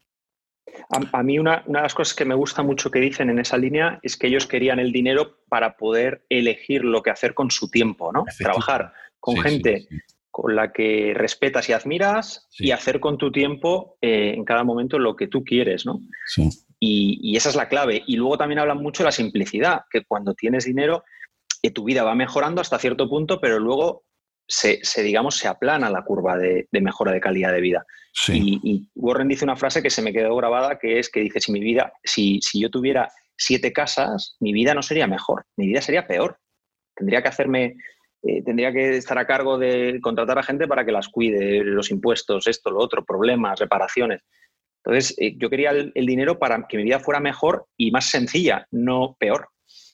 A, mí una, de las cosas que me gusta mucho que dicen en esa línea es que ellos querían el dinero para poder elegir lo que hacer con su tiempo, ¿no? Trabajar con gente con la que respetas y admiras y hacer con tu tiempo eh, en cada momento lo que tú quieres, ¿no? Y, esa es la clave. Y luego también hablan mucho de la simplicidad, que cuando tienes dinero, eh, tu vida va mejorando hasta cierto punto, pero luego se, digamos, se aplana la curva de, mejora de calidad de vida. Y, Warren dice una frase que se me quedó grabada, que es que dice, si mi vida, si, si yo tuviera siete casas, mi vida no sería mejor, mi vida sería peor. Tendría que hacerme, eh, tendría que estar a cargo de contratar a gente para que las cuide, los impuestos, esto, lo otro, problemas, reparaciones. Entonces, eh, yo quería el, dinero para que mi vida fuera mejor y más sencilla, no peor.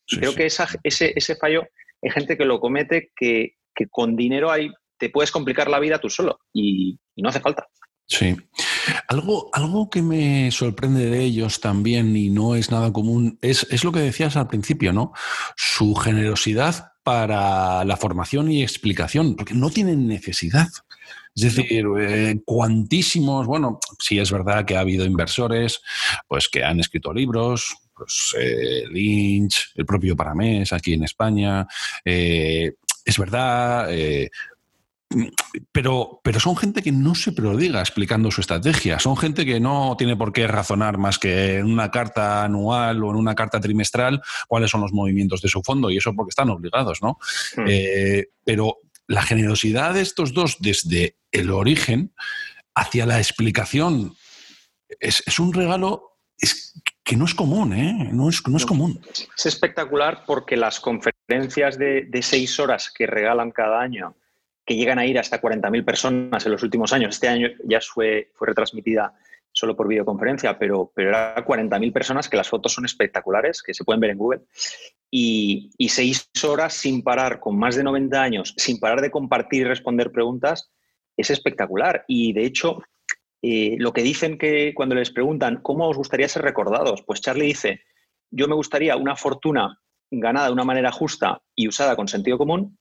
creo que ese, ese fallo hay gente que lo comete que, que con dinero hay, te puedes complicar la vida tú solo y, no hace falta. Sí. Algo, algo que me sorprende de ellos también y no es nada común es, es, lo que decías al principio, ¿no? Su generosidad para la formación y explicación, porque no tienen necesidad. Es decir, eh, cuantísimos, bueno, sí es verdad que ha habido inversores pues, que han escrito libros, pues, eh, Lynch, el propio Paramés aquí en España, eh, es verdad, eh, pero, pero son gente que no se prodiga explicando su estrategia. Son gente que no tiene por qué razonar más que en una carta anual o en una carta trimestral cuáles son los movimientos de su fondo, y eso porque están obligados, ¿no? Hmm. Eh, pero la generosidad de estos dos desde el origen hacia la explicación es, es un regalo es que no es común, ¿eh? No es, no es común. Es espectacular porque las conferencias de, seis horas que regalan cada año, que llegan a ir hasta 40.000 personas en los últimos años, este año ya fue, fue retransmitida solo por videoconferencia, pero, pero era 40.000 personas, que las fotos son espectaculares, que se pueden ver en Google, y, seis horas sin parar, con más de 90 años, sin parar de compartir y responder preguntas, es espectacular. Y de hecho, eh, lo que dicen que cuando les preguntan, ¿cómo os gustaría ser recordados? Pues Charlie dice, yo me gustaría una fortuna ganada de una manera justa y usada con sentido común.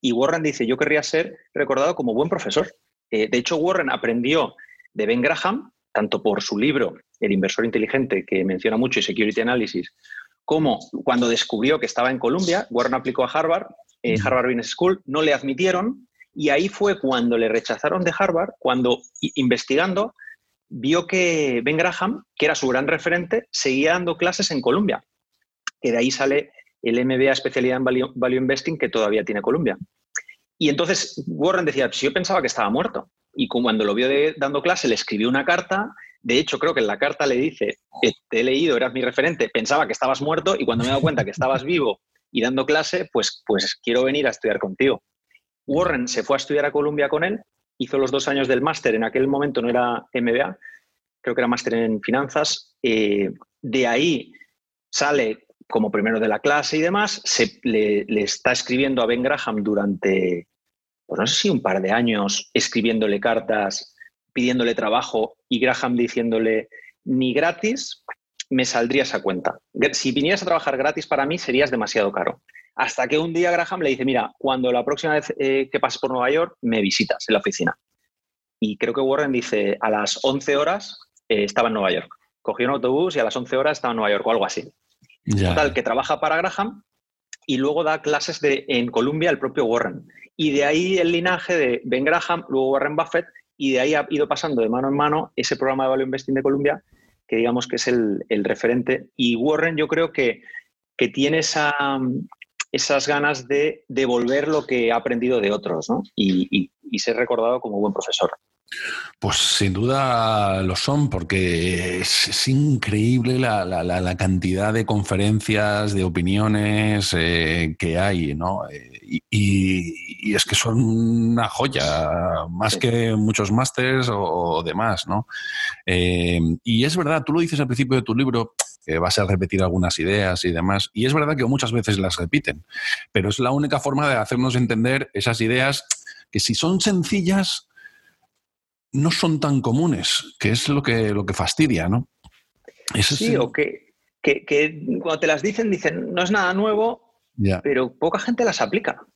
Y Warren dice, yo querría ser recordado como buen profesor. Eh, de hecho, Warren aprendió de Ben Graham, tanto por su libro El inversor inteligente, que menciona mucho, y Security Analysis, como cuando descubrió que estaba en Columbia, Warren aplicó a Harvard, eh, Harvard Business School, no le admitieron, y ahí fue cuando le rechazaron de Harvard, cuando investigando vio que Ben Graham, que era su gran referente, seguía dando clases en Columbia, que de ahí sale el MBA especialidad en Value, Investing que todavía tiene Columbia. Y entonces Warren decía, si yo pensaba que estaba muerto. Y cuando lo vio dando clase, le escribió una carta. De hecho, creo que en la carta le dice, te he leído, eras mi referente, pensaba que estabas muerto y cuando me he dado cuenta que estabas vivo y dando clase, pues, pues quiero venir a estudiar contigo. Warren se fue a estudiar a Columbia con él, hizo los dos años del máster, en aquel momento no era MBA, creo que era máster en finanzas. Eh, de ahí sale como primero de la clase y demás, se, le, está escribiendo a Ben Graham durante, pues no sé si un par de años, escribiéndole cartas, pidiéndole trabajo y Graham diciéndole, ni gratis me saldría esa cuenta. Si vinieras a trabajar gratis para mí serías demasiado caro. Hasta que un día Graham le dice, mira, cuando la próxima vez eh, que pases por Nueva York, me visitas en la oficina. Y creo que Warren dice, a las 11 horas eh, estaba en Nueva York. Cogió un autobús y a las 11 horas estaba en Nueva York o algo así. Total, que trabaja para Graham y luego da clases de, en Columbia el propio Warren. Y de ahí el linaje de Ben Graham, luego Warren Buffett, y de ahí ha ido pasando de mano en mano ese programa de Value Investing de Columbia, que digamos que es el, referente. Y Warren yo creo que, que tiene esa, esas ganas de devolver lo que ha aprendido de otros y ser recordado como buen profesor. Pues sin duda lo son, porque es, increíble la, cantidad de conferencias, de opiniones eh, que hay, ¿no? Eh, y, es que son una joya, más que muchos másters o, demás, ¿no? Eh, y es verdad, tú lo dices al principio de tu libro, que vas a repetir algunas ideas y demás, y es verdad que muchas veces las repiten, pero es la única forma de hacernos entender esas ideas que si son sencillas, no son tan comunes, que es lo que, lo que fastidia, ¿no? sí, o que, cuando te las dicen, dicen, no es nada nuevo, pero poca gente las aplica.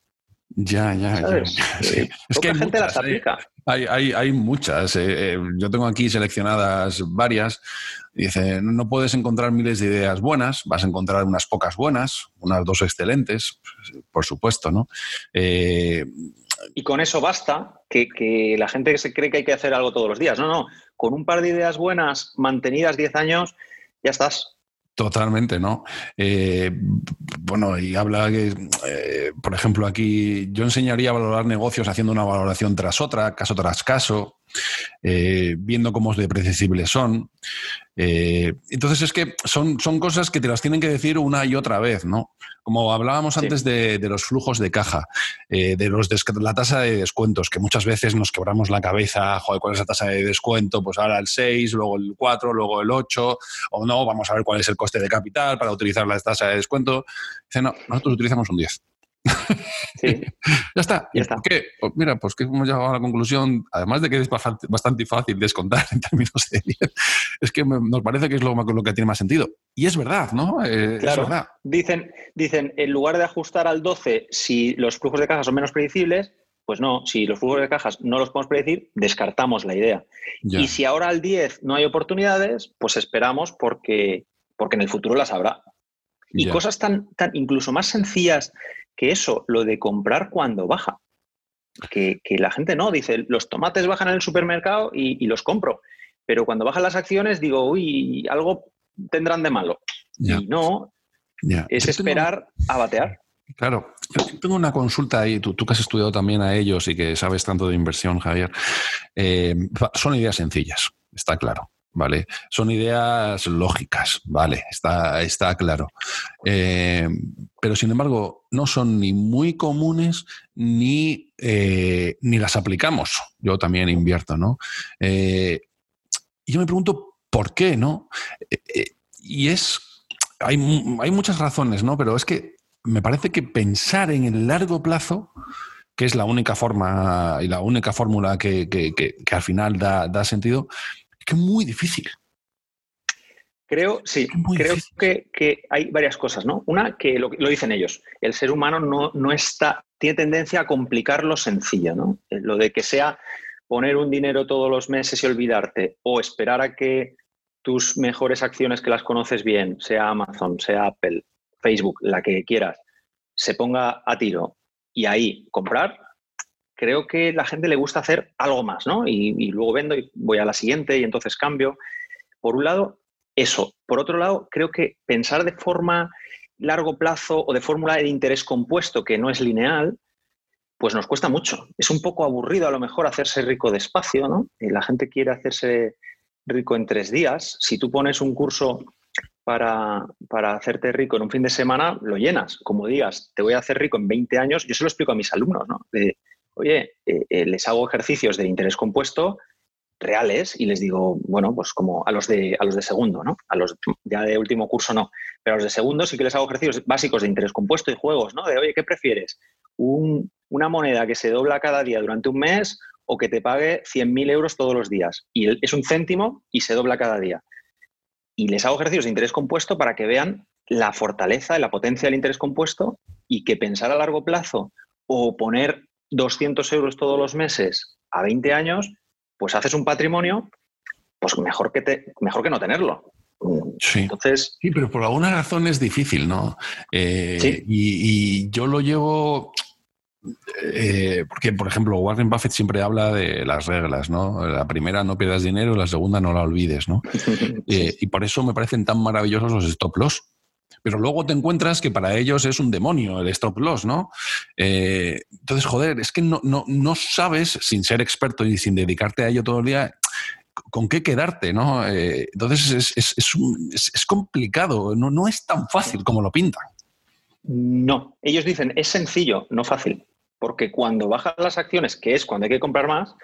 Ya, ya, ya. Eh, es que gente las aplica. Hay, hay, hay muchas. Eh, eh, yo tengo aquí seleccionadas varias. Dice, no puedes encontrar miles de ideas buenas, vas a encontrar unas pocas buenas, unas dos excelentes, por supuesto, ¿no? y con eso basta que, la gente se cree que hay que hacer algo todos los días. No, no, con un par de ideas buenas mantenidas 10 años, ya estás. Totalmente, ¿no? Eh, bueno, y habla que, eh, por ejemplo, aquí yo enseñaría a valorar negocios haciendo una valoración tras otra, caso tras caso, eh, viendo cómo de predecibles son. entonces es que son, son cosas que te las tienen que decir una y otra vez, ¿no? Como hablábamos antes de, los flujos de caja, eh, de los la tasa de descuentos, que muchas veces nos quebramos la cabeza, joder, ¿cuál es la tasa de descuento? Pues ahora el 6, luego el 4, luego el 8, o no, vamos a ver cuál es el coste de capital para utilizar la tasa de descuento. Dice, no, nosotros utilizamos un 10. Sí. ya está. Ya está. ¿Qué? Pues mira, pues que hemos llegado a la conclusión, además de que es bastante fácil descontar en términos de 10, es que nos parece que es lo, lo que tiene más sentido. Y es verdad, ¿no? Eh, claro. Es verdad. Dicen, dicen, en lugar de ajustar al 12 si los flujos de caja son menos predecibles, pues no, si los flujos de cajas no los podemos predecir, descartamos la idea. Y si ahora al 10 no hay oportunidades, pues esperamos porque, porque en el futuro las habrá. Y cosas tan, tan incluso más sencillas que eso, lo de comprar cuando baja. Que, la gente no, dice, los tomates bajan en el supermercado y, los compro. Pero cuando bajan las acciones digo, uy, algo tendrán de malo. Y no, es esperar a batear. Claro, yo tengo una consulta ahí, tú, tú, que has estudiado también a ellos y que sabes tanto de inversión, Javier. Eh, son ideas sencillas, está claro. ¿Vale? Son ideas lógicas, ¿vale? Está, está claro. Eh, pero sin embargo, no son ni muy comunes ni, eh, ni las aplicamos. Yo también invierto, ¿no? Eh, y yo me pregunto por qué, ¿no? Y es, hay, hay muchas razones, ¿no? Pero es que me parece que pensar en el largo plazo, que es la única forma y la única fórmula que, al final da, sentido, es que es muy difícil. Creo, sí, creo que, hay varias cosas, ¿no? Una, que lo, dicen ellos, el ser humano no, no, está, tiene tendencia a complicar lo sencillo, ¿no? Eh, lo de que sea poner un dinero todos los meses y olvidarte, o esperar a que tus mejores acciones que las conoces bien, sea Amazon, sea Apple, Facebook, la que quieras, se ponga a tiro y ahí comprar, creo que la gente le gusta hacer algo más, ¿no? Y, luego vendo y voy a la siguiente y entonces cambio. Por un lado, eso. Por otro lado, creo que pensar de forma largo plazo o de fórmula de interés compuesto que no es lineal, pues nos cuesta mucho. Es un poco aburrido a lo mejor hacerse rico despacio, ¿no? Y la gente quiere hacerse rico en tres días. Si tú pones un curso para, hacerte rico en un fin de semana, lo llenas. Como digas, te voy a hacer rico en 20 años, yo se lo explico a mis alumnos, ¿no? Oye, eh, eh, les hago ejercicios de interés compuesto reales y les digo, bueno, pues como a los de, a los de segundo, ¿no? A los ya de último curso no, pero a los de segundo sí que les hago ejercicios básicos de interés compuesto y juegos, ¿no? De, oye, ¿qué prefieres? una moneda que se dobla cada día durante un mes o que te pague 100.000 euros todos los días. Y es un céntimo y se dobla cada día y les hago ejercicios de interés compuesto para que vean la fortaleza y la potencia del interés compuesto y que pensar a largo plazo o poner 200 euros todos los meses a 20 años, pues haces un patrimonio, pues mejor que, te, mejor que no tenerlo. Sí. Entonces, sí, pero por alguna razón es difícil, ¿no? Eh, ¿Sí? y, yo lo llevo eh, porque, por ejemplo, Warren Buffett siempre habla de las reglas, ¿no? La primera no pierdas dinero, la segunda no la olvides, ¿no? Eh, y por eso me parecen tan maravillosos los stop loss. Pero luego te encuentras que para ellos es un demonio el stop loss, ¿no? Eh, entonces, joder, es que no, no, no, sabes, sin ser experto y sin dedicarte a ello todo el día, con qué quedarte, ¿no? entonces es, es, es, es complicado, no, no es tan fácil como lo pintan. No, ellos dicen, es sencillo, no fácil porque cuando bajan las acciones, que es cuando hay que comprar más,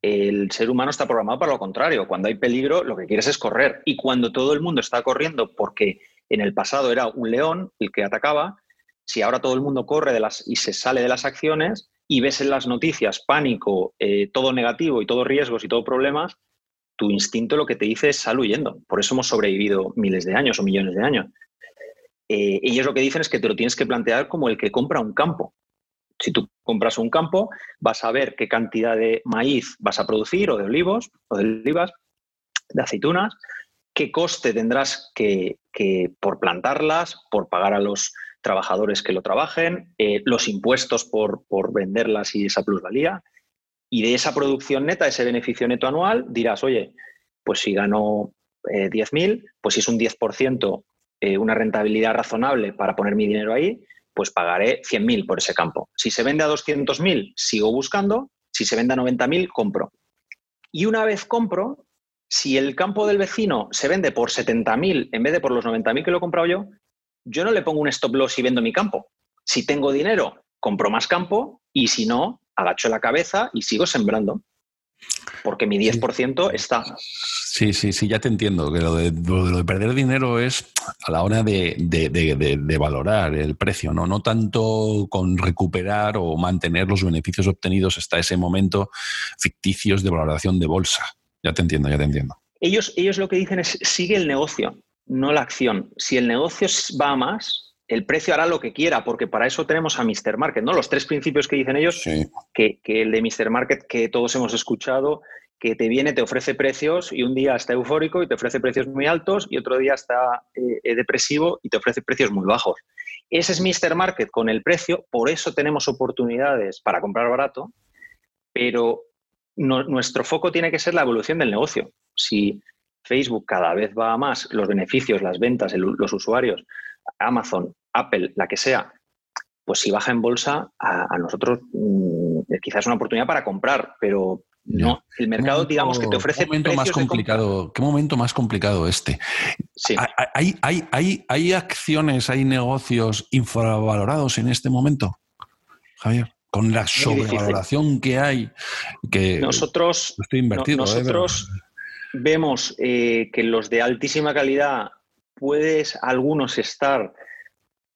el ser humano está programado para lo contrario. Cuando hay peligro, lo que quieres es correr. Y cuando todo el mundo está corriendo, porque en el pasado era un león el que atacaba, si ahora todo el mundo corre de las, y se sale de las acciones y ves en las noticias pánico, eh, todo negativo y todo riesgos y todo problemas, tu instinto lo que te dice es sal huyendo. Por eso hemos sobrevivido miles de años o millones de años. Eh, ellos lo que dicen es que te lo tienes que plantear como el que compra un campo. Si tú compras un campo, vas a ver qué cantidad de maíz vas a producir o de olivos o de olivas, de aceitunas, qué coste tendrás que, por plantarlas, por pagar a los trabajadores que lo trabajen, eh, los impuestos por, venderlas y esa plusvalía. Y de esa producción neta, ese beneficio neto anual, dirás, oye, pues si gano 10.000, eh, pues si es un 10% eh, una rentabilidad razonable para poner mi dinero ahí, pues pagaré 100.000 por ese campo. Si se vende a 200.000, sigo buscando. Si se vende a 90.000, compro. Y una vez compro, si el campo del vecino se vende por 70.000 en vez de por los 90.000 que lo he comprado yo, yo no le pongo un stop loss y vendo mi campo. Si tengo dinero, compro más campo y si no, agacho la cabeza y sigo sembrando. Porque mi 10% está. Sí, sí, sí, ya te entiendo. Que lo de, perder dinero es a la hora de, valorar el precio, ¿no? No tanto con recuperar o mantener los beneficios obtenidos hasta ese momento ficticios de valoración de bolsa. Ya te entiendo, ya te entiendo. Ellos, ellos lo que dicen es sigue el negocio, no la acción. Si el negocio va a más, el precio hará lo que quiera, porque para eso tenemos a Mr. Market, ¿no? Los tres principios que dicen ellos, que, que, el de Mr. Market que todos hemos escuchado, que te viene, te ofrece precios y un día está eufórico y te ofrece precios muy altos y otro día está eh, depresivo y te ofrece precios muy bajos. Ese es Mr. Market con el precio, por eso tenemos oportunidades para comprar barato, pero nuestro foco tiene que ser la evolución del negocio. Si Facebook cada vez va a más, los beneficios, las ventas, los usuarios, Amazon, Apple, la que sea, pues si baja en bolsa, a, nosotros mm, quizás es una oportunidad para comprar, pero no, el mercado, digamos, que te ofrece. ¿qué momento más complicado, ¿Qué momento más complicado este? Sí. ¿Hay, hay, hay, ¿Hay acciones, hay negocios infravalorados en este momento, Javier? Con la sobrevaloración que hay, que nosotros, estoy invertido. ¿eh? nosotros, vemos eh, que los de altísima calidad puedes algunos estar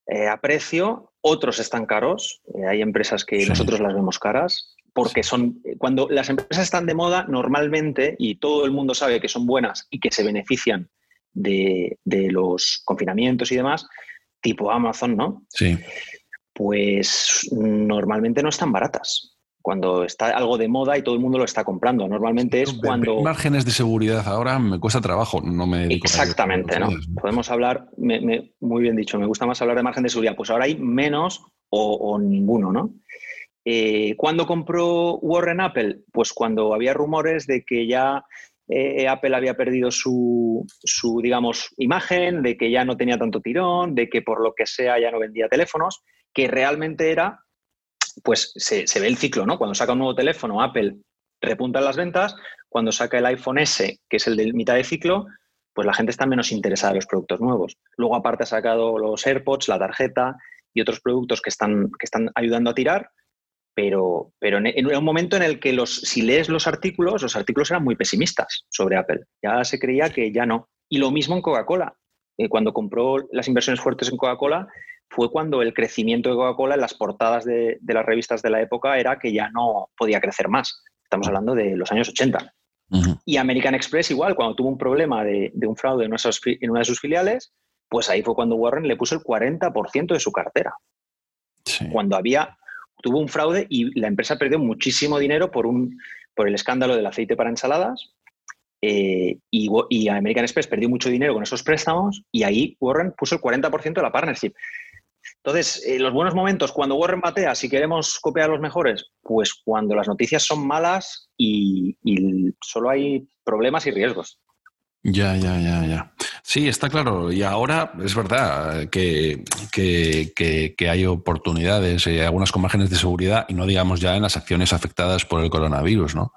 eh, a precio, otros están caros. Hay empresas que nosotros las vemos caras porque son cuando las empresas están de moda normalmente y todo el mundo sabe que son buenas y que se benefician de, de los confinamientos y demás, tipo Amazon, ¿no? Sí. Pues normalmente no están baratas cuando está algo de moda y todo el mundo lo está comprando. Normalmente es cuando... Márgenes de seguridad ahora me cuesta trabajo, no me Exactamente, ¿no? Podemos hablar, muy bien dicho, me gusta más hablar de margen de seguridad. Pues ahora hay menos o, ninguno, ¿no? Eh, ¿Cuándo compró Warren Apple? Pues cuando había rumores de que ya eh, Apple había perdido su, su, digamos, imagen, de que ya no tenía tanto tirón, de que por lo que sea ya no vendía teléfonos, que realmente era pues se, ve el ciclo, ¿no? Cuando saca un nuevo teléfono, Apple repunta las ventas, cuando saca el iPhone S, que es el de mitad de ciclo, pues la gente está menos interesada en los productos nuevos. Luego, aparte, ha sacado los AirPods, la tarjeta y otros productos que están, que están ayudando a tirar, pero, pero en, un momento en el que los, si lees los artículos, los artículos eran muy pesimistas sobre Apple. Ya se creía que ya no. Y lo mismo en Coca-Cola. Eh, cuando compró las inversiones fuertes en Coca-Cola, fue cuando el crecimiento de Coca-Cola en las portadas de, las revistas de la época era que ya no podía crecer más. Estamos hablando de los años 80. Y American Express igual, cuando tuvo un problema de, un fraude en una, de sus filiales, pues ahí fue cuando Warren le puso el 40% de su cartera. Cuando había, tuvo un fraude y la empresa perdió muchísimo dinero por, un, por el escándalo del aceite para ensaladas. Eh, y, y, American Express perdió mucho dinero con esos préstamos y ahí Warren puso el 40% de la partnership. Entonces, eh, los buenos momentos, cuando Warren batea, si queremos copiar los mejores, pues cuando las noticias son malas y, y solo hay problemas y riesgos. Ya, ya, ya, ya. Sí, está claro. Y ahora es verdad que, que, hay oportunidades, eh, algunas con márgenes de seguridad, y no digamos ya en las acciones afectadas por el coronavirus, ¿no?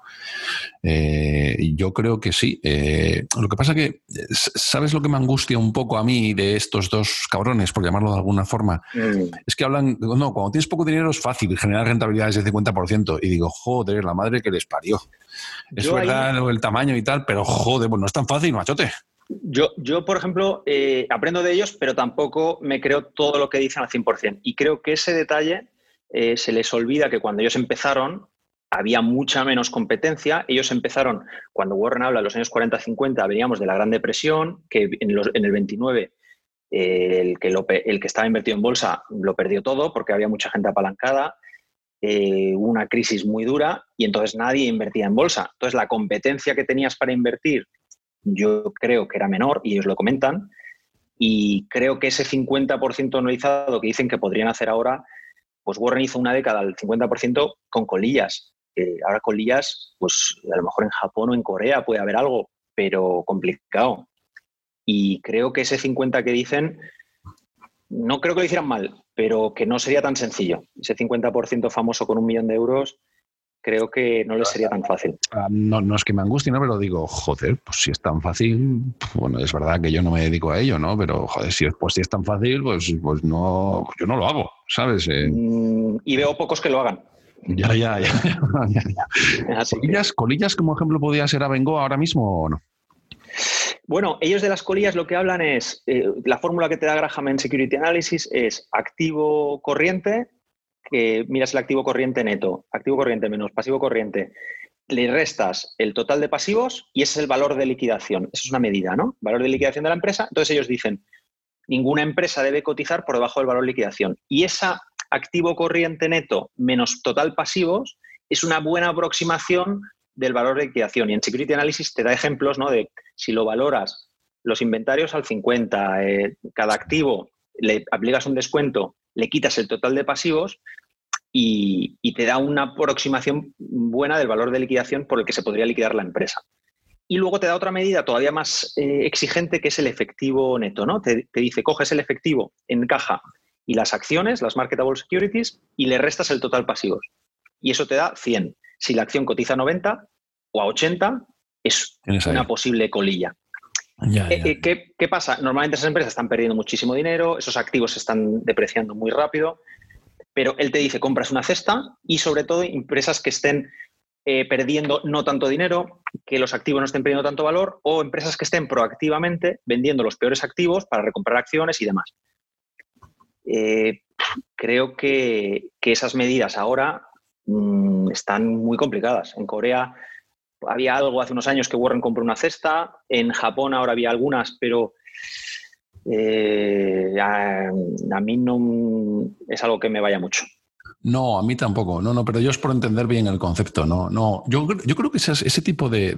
Eh, yo creo que sí. Eh, lo que pasa que, ¿sabes lo que me angustia un poco a mí de estos dos cabrones, por llamarlo de alguna forma? Mm. Es que hablan, no, cuando tienes poco dinero es fácil generar rentabilidades del 50%. Y digo, joder, la madre que les parió. Es verdad el tamaño y tal, pero joder, pues no es tan fácil, machote. Yo, yo por ejemplo, eh, aprendo de ellos, pero tampoco me creo todo lo que dicen al 100%. Y creo que ese detalle eh, se les olvida que cuando ellos empezaron había mucha menos competencia. Ellos empezaron, cuando Warren habla de los años 40-50, veníamos de la Gran Depresión, que en, el 29 eh, el, que el que estaba invertido en bolsa lo perdió todo porque había mucha gente apalancada. Eh, una crisis muy dura y entonces nadie invertía en bolsa. Entonces la competencia que tenías para invertir yo creo que era menor y ellos lo comentan y creo que ese 50% anualizado que dicen que podrían hacer ahora, pues Warren hizo una década al 50% con colillas. ahora colillas, pues a lo mejor en Japón o en Corea puede haber algo, pero complicado. Y creo que ese 50 que dicen, no creo que lo hicieran mal, pero que no sería tan sencillo. Ese 50% famoso con un millón de euros, creo que no les sería tan fácil. Ah, no, no es que me angustie, ¿no? Pero digo, joder, pues si es tan fácil, bueno, es verdad que yo no me dedico a ello, ¿no? Pero, joder, si, pues, si es tan fácil, pues, pues no, yo no lo hago, ¿sabes? Eh, mm, y veo pocos que lo hagan. Ya, ya, ya. ¿Colillas, ¿Colillas como ejemplo podría ser Avengo ahora mismo o no? Bueno, ellos de las colillas lo que hablan es, eh, la fórmula que te da Graham en Security Analysis es activo corriente, miras el activo corriente neto, activo corriente menos pasivo corriente, le restas el total de pasivos y ese es el valor de liquidación. Esa es una medida, ¿no? Valor de liquidación de la empresa. Entonces ellos dicen, ninguna empresa debe cotizar por debajo del valor de liquidación. Y esa activo corriente neto menos total pasivos es una buena aproximación del valor de liquidación. Y en Security Analysis te da ejemplos ¿no? de si lo valoras los inventarios al 50, eh, cada activo le aplicas un descuento, le quitas el total de pasivos y, te da una aproximación buena del valor de liquidación por el que se podría liquidar la empresa. Y luego te da otra medida todavía más eh, exigente que es el efectivo neto, ¿no? Te, te, dice, coges el efectivo en caja y las acciones, las marketable securities, y le restas el total pasivos. Y eso te da 100. Si la acción cotiza a 90 o a 80, es una posible colilla. Eh, eh, ¿Qué, pasa? Normalmente esas empresas están perdiendo muchísimo dinero, esos activos se están depreciando muy rápido, pero él te dice compras una cesta y sobre todo empresas que estén eh, perdiendo no tanto dinero, que los activos no estén perdiendo tanto valor o empresas que estén proactivamente vendiendo los peores activos para recomprar acciones y demás. Eh, creo que, esas medidas ahora mm, están muy complicadas. En Corea había algo hace unos años que Warren compró una cesta, en Japón ahora había algunas, pero eh, a, mí no es algo que me vaya mucho. No, a mí tampoco. No, no, pero yo es por entender bien el concepto. No, no. Yo, yo creo que ese tipo de,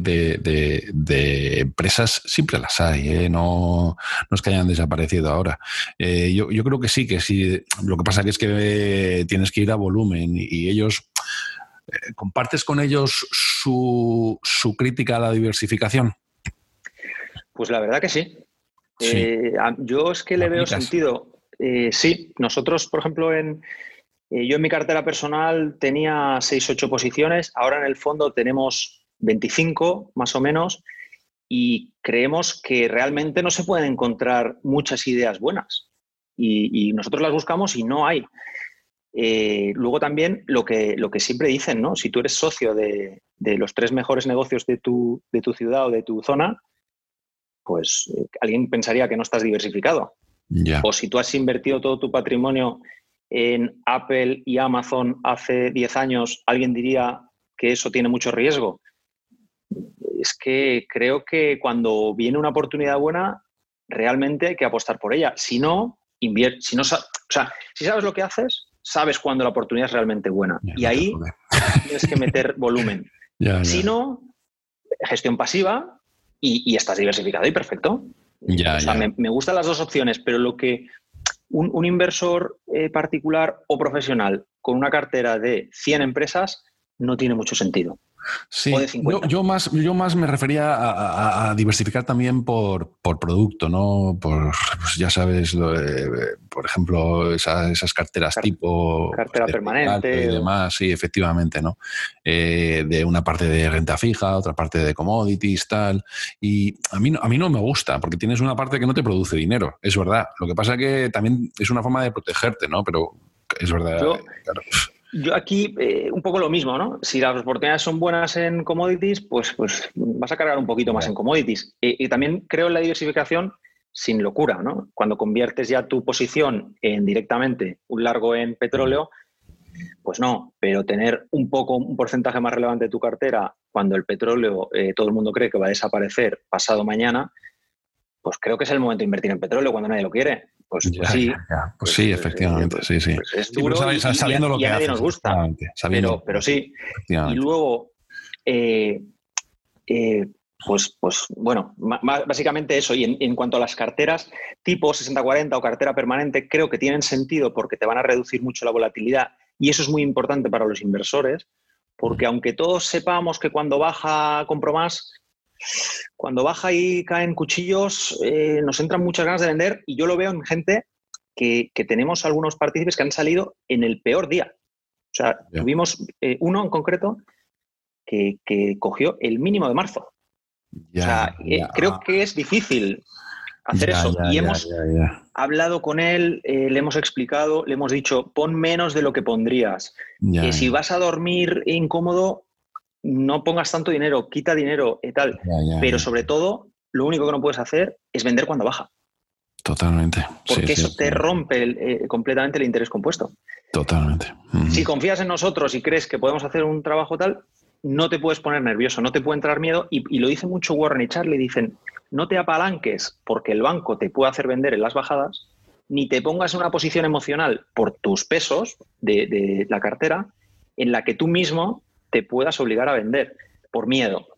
empresas siempre las hay. ¿eh? No, no, es que hayan desaparecido ahora. Eh, yo, creo que sí, que sí. Lo que pasa es que tienes que ir a volumen y, ellos. Eh, ¿Compartes con ellos su, su, crítica a la diversificación? Pues la verdad que sí. yo es que le veo sentido. sí, nosotros, por ejemplo, en, eh, yo en mi cartera personal tenía 6, 8 posiciones, ahora en el fondo tenemos 25 más o menos y creemos que realmente no se pueden encontrar muchas ideas buenas y, nosotros las buscamos y no hay. Eh, luego también lo que, lo que siempre dicen, ¿no? Si tú eres socio de, los tres mejores negocios de tu, de tu, ciudad o de tu zona, pues eh, alguien pensaría que no estás diversificado. O si tú has invertido todo tu patrimonio en Apple y Amazon hace 10 años, alguien diría que eso tiene mucho riesgo. Es que creo que cuando viene una oportunidad buena, realmente hay que apostar por ella. Si no, invierte. Si no, o sea, si sabes lo que haces, sabes cuando la oportunidad es realmente buena. y ahí tienes que meter volumen. Si no, gestión pasiva y, estás diversificado y perfecto. o sea, me, me, gustan las dos opciones, pero lo que un, inversor eh, particular o profesional con una cartera de 100 empresas no tiene mucho sentido. Sí, yo, más, yo más me refería a, diversificar también por, producto, ¿no? Por, pues ya sabes, por ejemplo, esas, carteras tipo... Cartera permanente. Y demás, sí, efectivamente, ¿no? Eh, de una parte de renta fija, otra parte de commodities, tal. Y a mí, a mí no me gusta, porque tienes una parte que no te produce dinero, es verdad. Lo que pasa que también es una forma de protegerte, ¿no? Pero es verdad. Yo aquí eh, un poco lo mismo, ¿no? Si las oportunidades son buenas en commodities, pues, pues vas a cargar un poquito más en commodities. Y, también creo en la diversificación sin locura, ¿no? Cuando conviertes ya tu posición en directamente un largo en petróleo, pues no, pero tener un poco, un porcentaje más relevante de tu cartera cuando el petróleo eh, todo el mundo cree que va a desaparecer pasado mañana, pues creo que es el momento de invertir en petróleo cuando nadie lo quiere. Pues, pues sí. Pues, pues, sí, efectivamente, sí, sí. es duro y, sabiendo lo que a nadie nos gusta. Pero, pero sí. Y luego, eh, eh, pues, pues bueno, básicamente eso. Y en, cuanto a las carteras tipo 60-40 o cartera permanente, creo que tienen sentido porque te van a reducir mucho la volatilidad y eso es muy importante para los inversores, porque aunque todos sepamos que cuando baja compro más, cuando baja y caen cuchillos, eh, nos entran muchas ganas de vender y yo lo veo en gente que, tenemos algunos partícipes que han salido en el peor día. O sea, tuvimos eh, uno en concreto que, cogió el mínimo de marzo. o sea, eh, creo que es difícil hacer eso. y hemos hablado con él, le hemos explicado, le hemos dicho, pon menos de lo que pondrías. Que si vas a dormir incómodo, no pongas tanto dinero, quita dinero y tal. pero sobre todo, lo único que no puedes hacer es vender cuando baja. Totalmente. Porque eso te rompe eh, completamente el interés compuesto. Totalmente. Si confías en nosotros y crees que podemos hacer un trabajo tal, no te puedes poner nervioso, no te puede entrar miedo. Y, y, lo dice mucho Warren y Charlie, dicen, no te apalanques porque el banco te puede hacer vender en las bajadas, ni te pongas en una posición emocional por tus pesos de, de la cartera en la que tú mismo te puedas obligar a vender por miedo.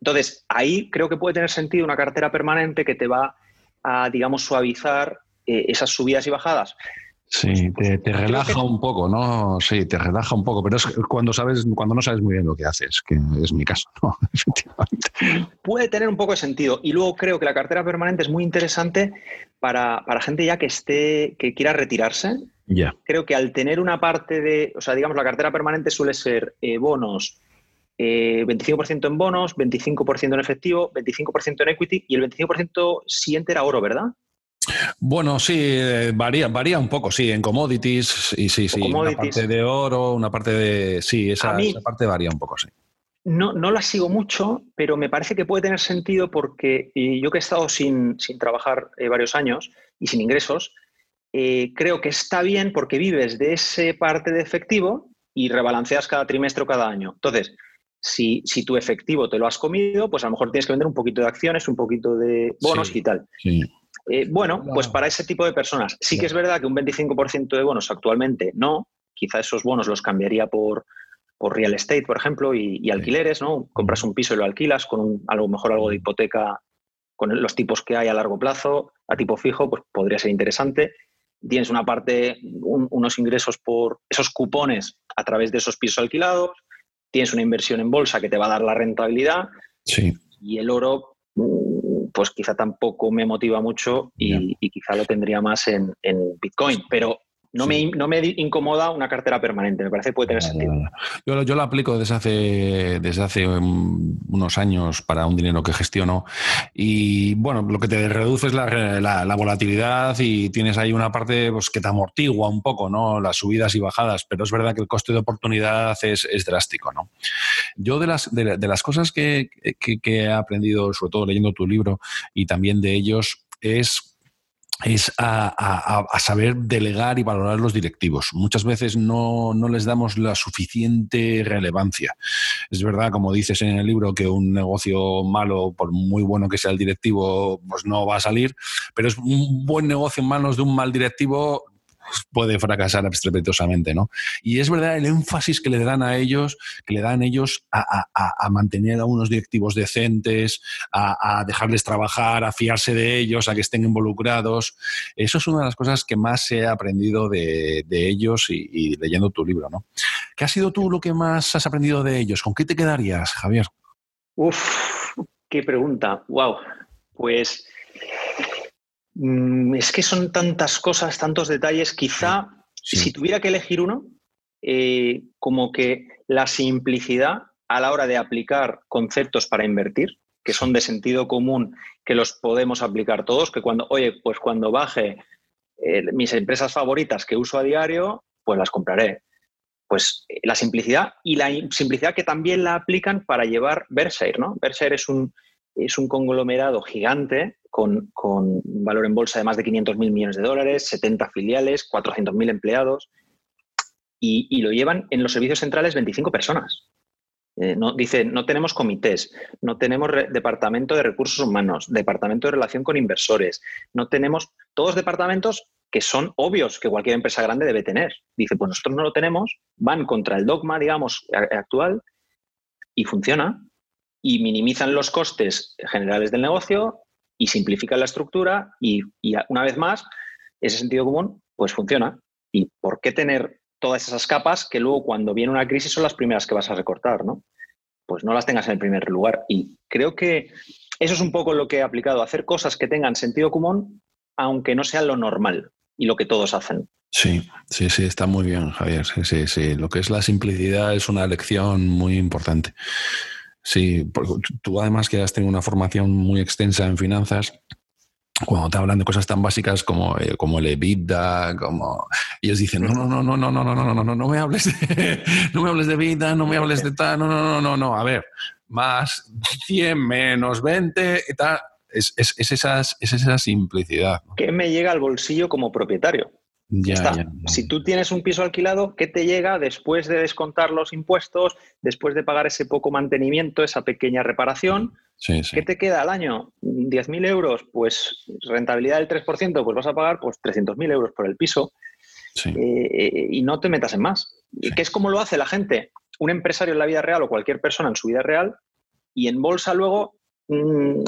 Entonces, ahí creo que puede tener sentido una cartera permanente que te va a, digamos, suavizar eh, esas subidas y bajadas. Sí, te, relaja un poco, ¿no? Sí, te relaja un poco, pero es cuando sabes, cuando no sabes muy bien lo que haces, que es mi caso, ¿no? Efectivamente. Puede tener un poco de sentido. Y luego creo que la cartera permanente es muy interesante para, para gente ya que esté, que quiera retirarse, Creo que al tener una parte de, o sea, digamos, la cartera permanente suele ser eh, bonos, 25% eh, en bonos, 25% en efectivo, 25% en equity y el 25% siguiente era oro, ¿verdad? Bueno, sí, eh, varía, varía un poco, sí, en commodities, y sí, sí, una parte de oro, una parte de... Sí, esa, parte varía un poco, sí. no, no la sigo mucho, pero me parece que puede tener sentido porque yo que he estado sin, trabajar eh, varios años y sin ingresos, eh, creo que está bien porque vives de ese parte de efectivo y rebalanceas cada trimestre o cada año. Entonces, si, si, tu efectivo te lo has comido, pues a lo mejor tienes que vender un poquito de acciones, un poquito de bonos y tal. Eh, bueno, pues para ese tipo de personas. Sí que es verdad que un 25% de bonos actualmente no. Quizá esos bonos los cambiaría por, por real estate, por ejemplo, y, alquileres, ¿no? Compras un piso y lo alquilas con a lo mejor algo de hipoteca con los tipos que hay a largo plazo, a tipo fijo, pues podría ser interesante. Tienes una parte, unos ingresos por esos cupones a través de esos pisos alquilados, tienes una inversión en bolsa que te va a dar la rentabilidad sí. y el oro pues quizá tampoco me motiva mucho y, quizá lo tendría más en, en, Bitcoin. Pero no, me, no, me, incomoda una cartera permanente, me parece que puede tener sentido. Yo, yo lo aplico desde hace, desde hace unos años para un dinero que gestiono y bueno, lo que te reduce es la, la, volatilidad y tienes ahí una parte pues, que te amortigua un poco, ¿no? Las subidas y bajadas, pero es verdad que el coste de oportunidad es, es drástico, ¿no? Yo de las, de, de las cosas que, que, que he aprendido, sobre todo leyendo tu libro y también de ellos, es es a, saber delegar y valorar los directivos. Muchas veces no, les damos la suficiente relevancia. Es verdad, como dices en el libro, que un negocio malo, por muy bueno que sea el directivo, pues no va a salir, pero es un buen negocio en manos de un mal directivo puede fracasar estrepitosamente, ¿no? Y es verdad el énfasis que le dan a ellos, que le dan ellos a, mantener a unos directivos decentes, a, dejarles trabajar, a fiarse de ellos, a que estén involucrados. Eso es una de las cosas que más he aprendido de, ellos y, leyendo tu libro, ¿no? ¿Qué ha sido tú lo que más has aprendido de ellos? ¿Con qué te quedarías, Javier? Uf, qué pregunta. Wow. Pues es que son tantas cosas, tantos detalles. Quizá, si tuviera que elegir uno, eh, como que la simplicidad a la hora de aplicar conceptos para invertir, que son de sentido común, que los podemos aplicar todos, que cuando, oye, pues cuando baje eh, mis empresas favoritas que uso a diario, pues las compraré. Pues eh, la simplicidad y la simplicidad que también la aplican para llevar Berkshire, ¿no? Berkshire es un, es un conglomerado gigante con, un valor en bolsa de más de 500 mil millones de dólares, 70 filiales, 400 mil empleados, y, lo llevan en los servicios centrales 25 personas. Eh, no, dice, no tenemos comités, no tenemos departamento de recursos humanos, departamento de relación con inversores, no tenemos todos departamentos que son obvios que cualquier empresa grande debe tener. Dice, pues nosotros no lo tenemos, van contra el dogma, digamos, actual y funciona y minimizan los costes generales del negocio y simplifican la estructura y, una vez más, ese sentido común pues funciona. ¿Y por qué tener todas esas capas que luego cuando viene una crisis son las primeras que vas a recortar, ¿no? Pues no las tengas en el primer lugar. Y creo que eso es un poco lo que he aplicado, hacer cosas que tengan sentido común, aunque no sea lo normal y lo que todos hacen. Sí, sí, sí, está muy bien, Javier. Sí, sí, sí. Lo que es la simplicidad es una lección muy importante. Sí, porque tú además que has tenido una formación muy extensa en finanzas, cuando te hablan de cosas tan básicas como, eh, como el EBITDA, como ellos dicen, no, no, no, no, no, no, no, no, no, no, no me hables de, no me hables de vida, no me hables de tal, no, no, no, no, no, a ver, más 100 menos 20 y tal, es, es, es, esas, es esa simplicidad. ¿Qué me llega al bolsillo como propietario? Ya, Si tú tienes un piso alquilado, ¿qué te llega después de descontar los impuestos, después de pagar ese poco mantenimiento, esa pequeña reparación? ¿Qué te queda al año? ¿10.000 euros? Pues rentabilidad del 3%, pues vas a pagar pues 300.000 euros por el piso eh, y no te metas en más. ¿Qué es como lo hace la gente? Un empresario en la vida real o cualquier persona en su vida real y en bolsa luego mm,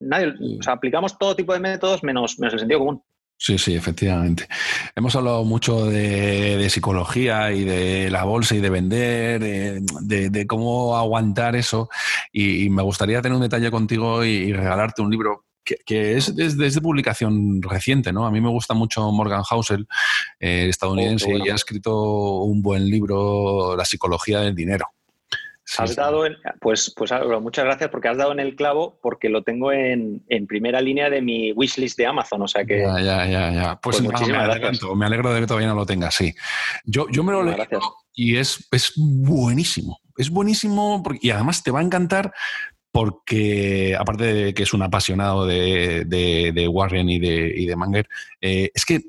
nadie, o sea, aplicamos todo tipo de métodos menos, menos el sentido común. Sí, sí, efectivamente. Hemos hablado mucho de, psicología y de la bolsa y de vender, de, cómo aguantar eso. Y, me gustaría tener un detalle contigo y, regalarte un libro que, es, de publicación reciente, ¿no? A mí me gusta mucho Morgan Housel, eh, estadounidense, oh, y ha escrito un buen libro, La psicología del dinero has dado, pues, pues muchas gracias porque has dado en el clavo porque lo tengo en, primera línea de mi wishlist de Amazon, o sea que... Ya, ya, ya, ya. Pues, pues me, alegro de que todavía no lo tengas, sí. Yo, yo me lo leo y es, es buenísimo, es buenísimo y además te va a encantar porque, aparte de que es un apasionado de, Warren y de, y de Manger, eh, es que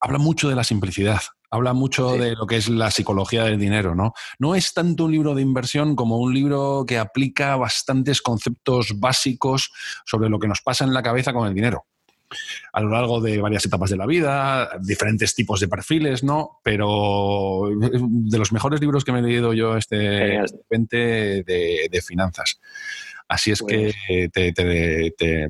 habla mucho de la simplicidad. Habla mucho de lo que es la psicología del dinero, ¿no? No es tanto un libro de inversión como un libro que aplica bastantes conceptos básicos sobre lo que nos pasa en la cabeza con el dinero a lo largo de varias etapas de la vida, diferentes tipos de perfiles, ¿no? Pero de los mejores libros que me he leído yo este 20 de, de finanzas. Así es que pues,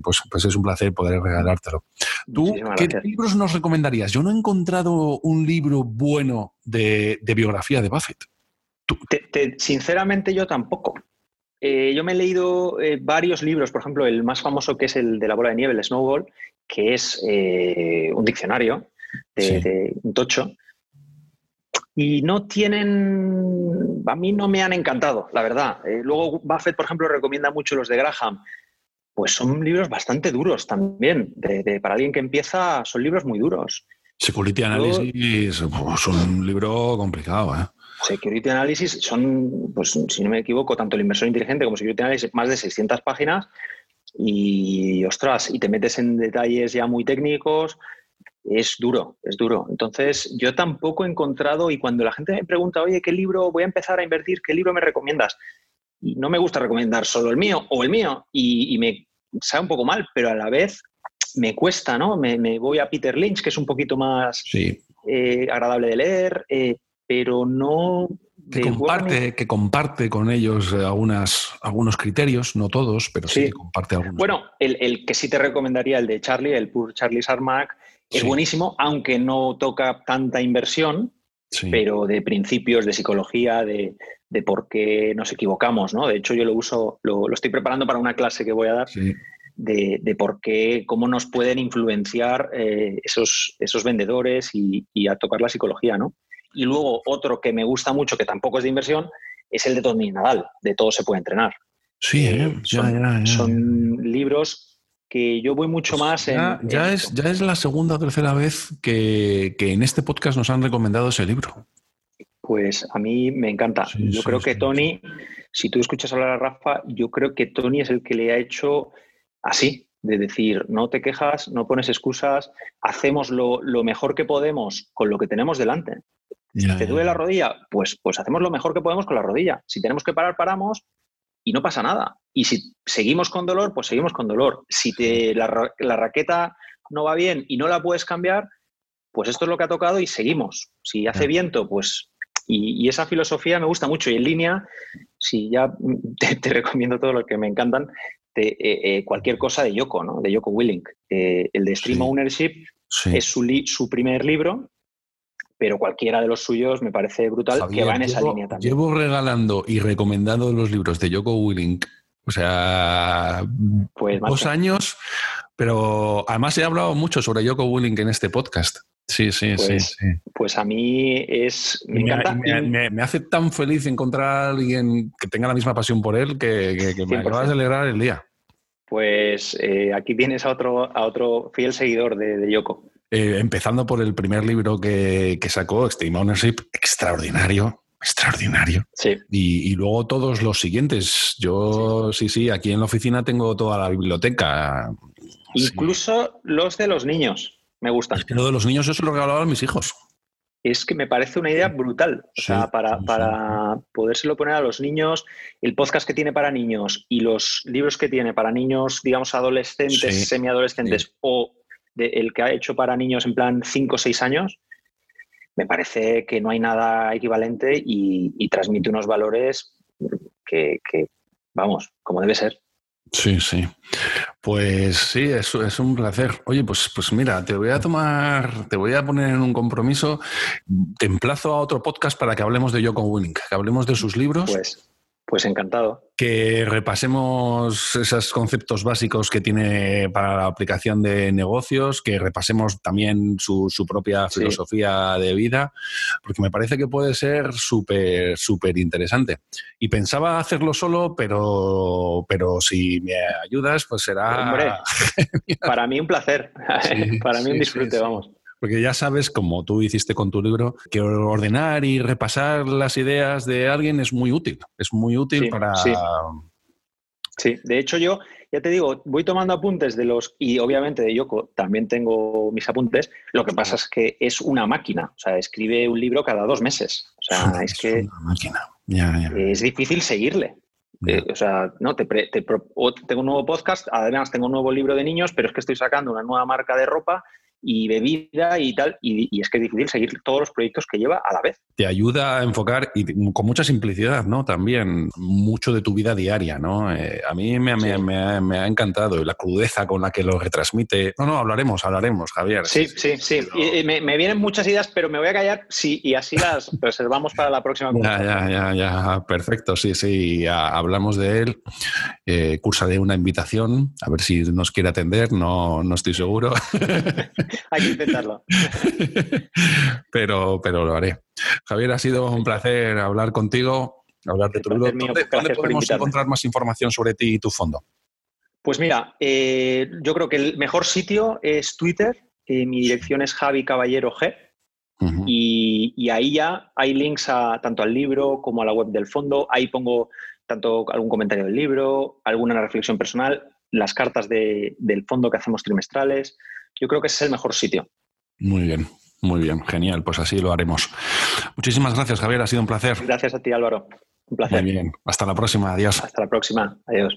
pues, pues, es un placer poder regalártelo. ¿Tú qué libros nos recomendarías? Yo no he encontrado un libro bueno de, biografía de Buffett. sinceramente yo tampoco. Eh, yo me he leído eh, varios libros, por ejemplo, el más famoso que es el de la bola de nieve, el Snowball, que es eh, un diccionario de, un tocho. Y no tienen, a mí no me han encantado, la verdad. Eh, luego Buffett, por ejemplo, recomienda mucho los de Graham. Pues son libros bastante duros también. para alguien que empieza, son libros muy duros. Security Analysis es un libro complicado, ¿eh? Security Analysis son, pues si no me equivoco, tanto el inversor inteligente como Security Analysis, más de 600 páginas y, ostras, y te metes en detalles ya muy técnicos, es duro, es duro. Entonces, yo tampoco he encontrado, y cuando la gente me pregunta, oye, ¿qué libro voy a empezar a invertir? ¿Qué libro me recomiendas? Y no me gusta recomendar solo el mío o el mío, y, me sabe un poco mal, pero a la vez me cuesta, ¿no? Me, voy a Peter Lynch, que es un poquito más eh, agradable de leer, eh, pero no, que comparte, que comparte con ellos eh, algunas, algunos criterios, no todos, pero sí, comparte algunos. Bueno, el, que sí te recomendaría, el de Charlie, el Pur Charlie Sarmac, es buenísimo, aunque no toca tanta inversión, pero de principios, de psicología, de, por qué nos equivocamos, ¿no? De hecho, yo lo uso, lo, estoy preparando para una clase que voy a dar. De, por qué, cómo nos pueden influenciar eh, esos, esos vendedores y, y, a tocar la psicología, ¿no? Y luego otro que me gusta mucho, que tampoco es de inversión, es el de Tony Nadal, de Todo se puede entrenar. Sí, eh, eh, son, libros que yo voy mucho pues más ya, en, ya es, ya es la segunda o tercera vez que, en este podcast nos han recomendado ese libro. Pues a mí me encanta. yo creo que Tony, si tú escuchas hablar a Rafa, yo creo que Tony es el que le ha hecho así, de decir, no te quejas, no pones excusas, hacemos lo, lo mejor que podemos con lo que tenemos delante. Si te duele la rodilla, pues, pues hacemos lo mejor que podemos con la rodilla. Si tenemos que parar, paramos y no pasa nada. Y si seguimos con dolor, pues seguimos con dolor. Si te, la, raqueta no va bien y no la puedes cambiar, pues esto es lo que ha tocado y seguimos. Si hace viento, pues... Y, esa filosofía me gusta mucho. Y en línea, si ya te, recomiendo todo lo que me encantan, de, eh, eh, cualquier cosa de Yoko, ¿no? De Yoko Willink. Eh, el de Stream Ownership es su, su primer libro pero cualquiera de los suyos me parece brutal que va en esa línea también. Llevo regalando y recomendando los libros de Joko Willink, o sea, pues dos años, pero además he hablado mucho sobre Joko Willink en este podcast. Sí, sí, sí, pues, sí, Pues a mí es. Me, encanta. Me, hace tan feliz encontrar a alguien que tenga la misma pasión por él que, me acaba de celebrar el día. Pues eh, aquí tienes a otro, a otro fiel seguidor de, de Yoko. Eh, empezando por el primer libro que, sacó, Extreme Ownership, extraordinario, extraordinario. Sí. Y, luego todos los siguientes. Yo, sí. sí, aquí en la oficina tengo toda la biblioteca. Incluso los de los niños, me gustan. Es que lo de los niños yo se lo regalado a mis hijos. Es que me parece una idea brutal. O sea, para, para podérselo poner a los niños, el podcast que tiene para niños y los libros que tiene para niños, digamos, adolescentes, semiadolescentes o el que ha hecho para niños en plan 5 o 6 años, me parece que no hay nada equivalente y, transmite unos valores que, vamos, como debe ser. Sí, sí. Pues sí, eso es un placer. Oye, pues, pues mira, te voy a tomar, te voy a poner en un compromiso. Te emplazo a otro podcast para que hablemos de Joko Winning, que hablemos de sus libros. Pues, pues encantado. Que repasemos esos conceptos básicos que tiene para la aplicación de negocios, que repasemos también su, propia filosofía de vida, porque me parece que puede ser súper, súper interesante. Y pensaba hacerlo solo, pero, pero si me ayudas, pues será... Hombre, para mí un placer, para mí un disfrute, vamos. Porque ya sabes, como tú hiciste con tu libro, que ordenar y repasar las ideas de alguien es muy útil. Es muy útil para... Sí. sí. de hecho yo, ya te digo, voy tomando apuntes de los, y obviamente de Yoko también tengo mis apuntes, lo que pasa es que es una máquina, o sea, escribe un libro cada dos meses. O sea, es, que... Una máquina. Ya, ya. Es difícil seguirle. Eh, o sea, no, te, tengo un nuevo podcast, además tengo un nuevo libro de niños, pero es que estoy sacando una nueva marca de ropa y bebida y tal, y, es que es difícil seguir todos los proyectos que lleva a la vez. Te ayuda a enfocar y con mucha simplicidad, ¿no? También mucho de tu vida diaria, ¿no? Eh, a mí me, ha encantado la crudeza con la que lo retransmite. No, no, hablaremos, hablaremos, Javier. Sí, sí, sí. Y, me, vienen muchas ideas, pero me voy a callar sí, y así las reservamos para la próxima. ya, ya, ya, ya, perfecto, sí, sí, hablamos de él. Eh, de una invitación, a ver si nos quiere atender, no, no estoy seguro. Hay que intentarlo. pero, pero lo haré. Javier, ha sido un placer hablar contigo, hablar de tu libro. ¿Dónde, podemos encontrar más información sobre ti y tu fondo? Pues mira, eh, yo creo que el mejor sitio es Twitter. Eh, mi dirección es Javi Caballero G. y, ahí ya hay links a, tanto al libro como a la web del fondo. Ahí pongo tanto algún comentario del libro, alguna reflexión personal, las cartas del fondo que hacemos trimestrales. Yo creo que ese es el mejor sitio. Muy bien, muy bien, genial, pues así lo haremos. Muchísimas gracias, Javier, ha sido un placer. Gracias a ti, Álvaro. Un placer. Muy bien, hasta la próxima, adiós. Hasta la próxima, adiós.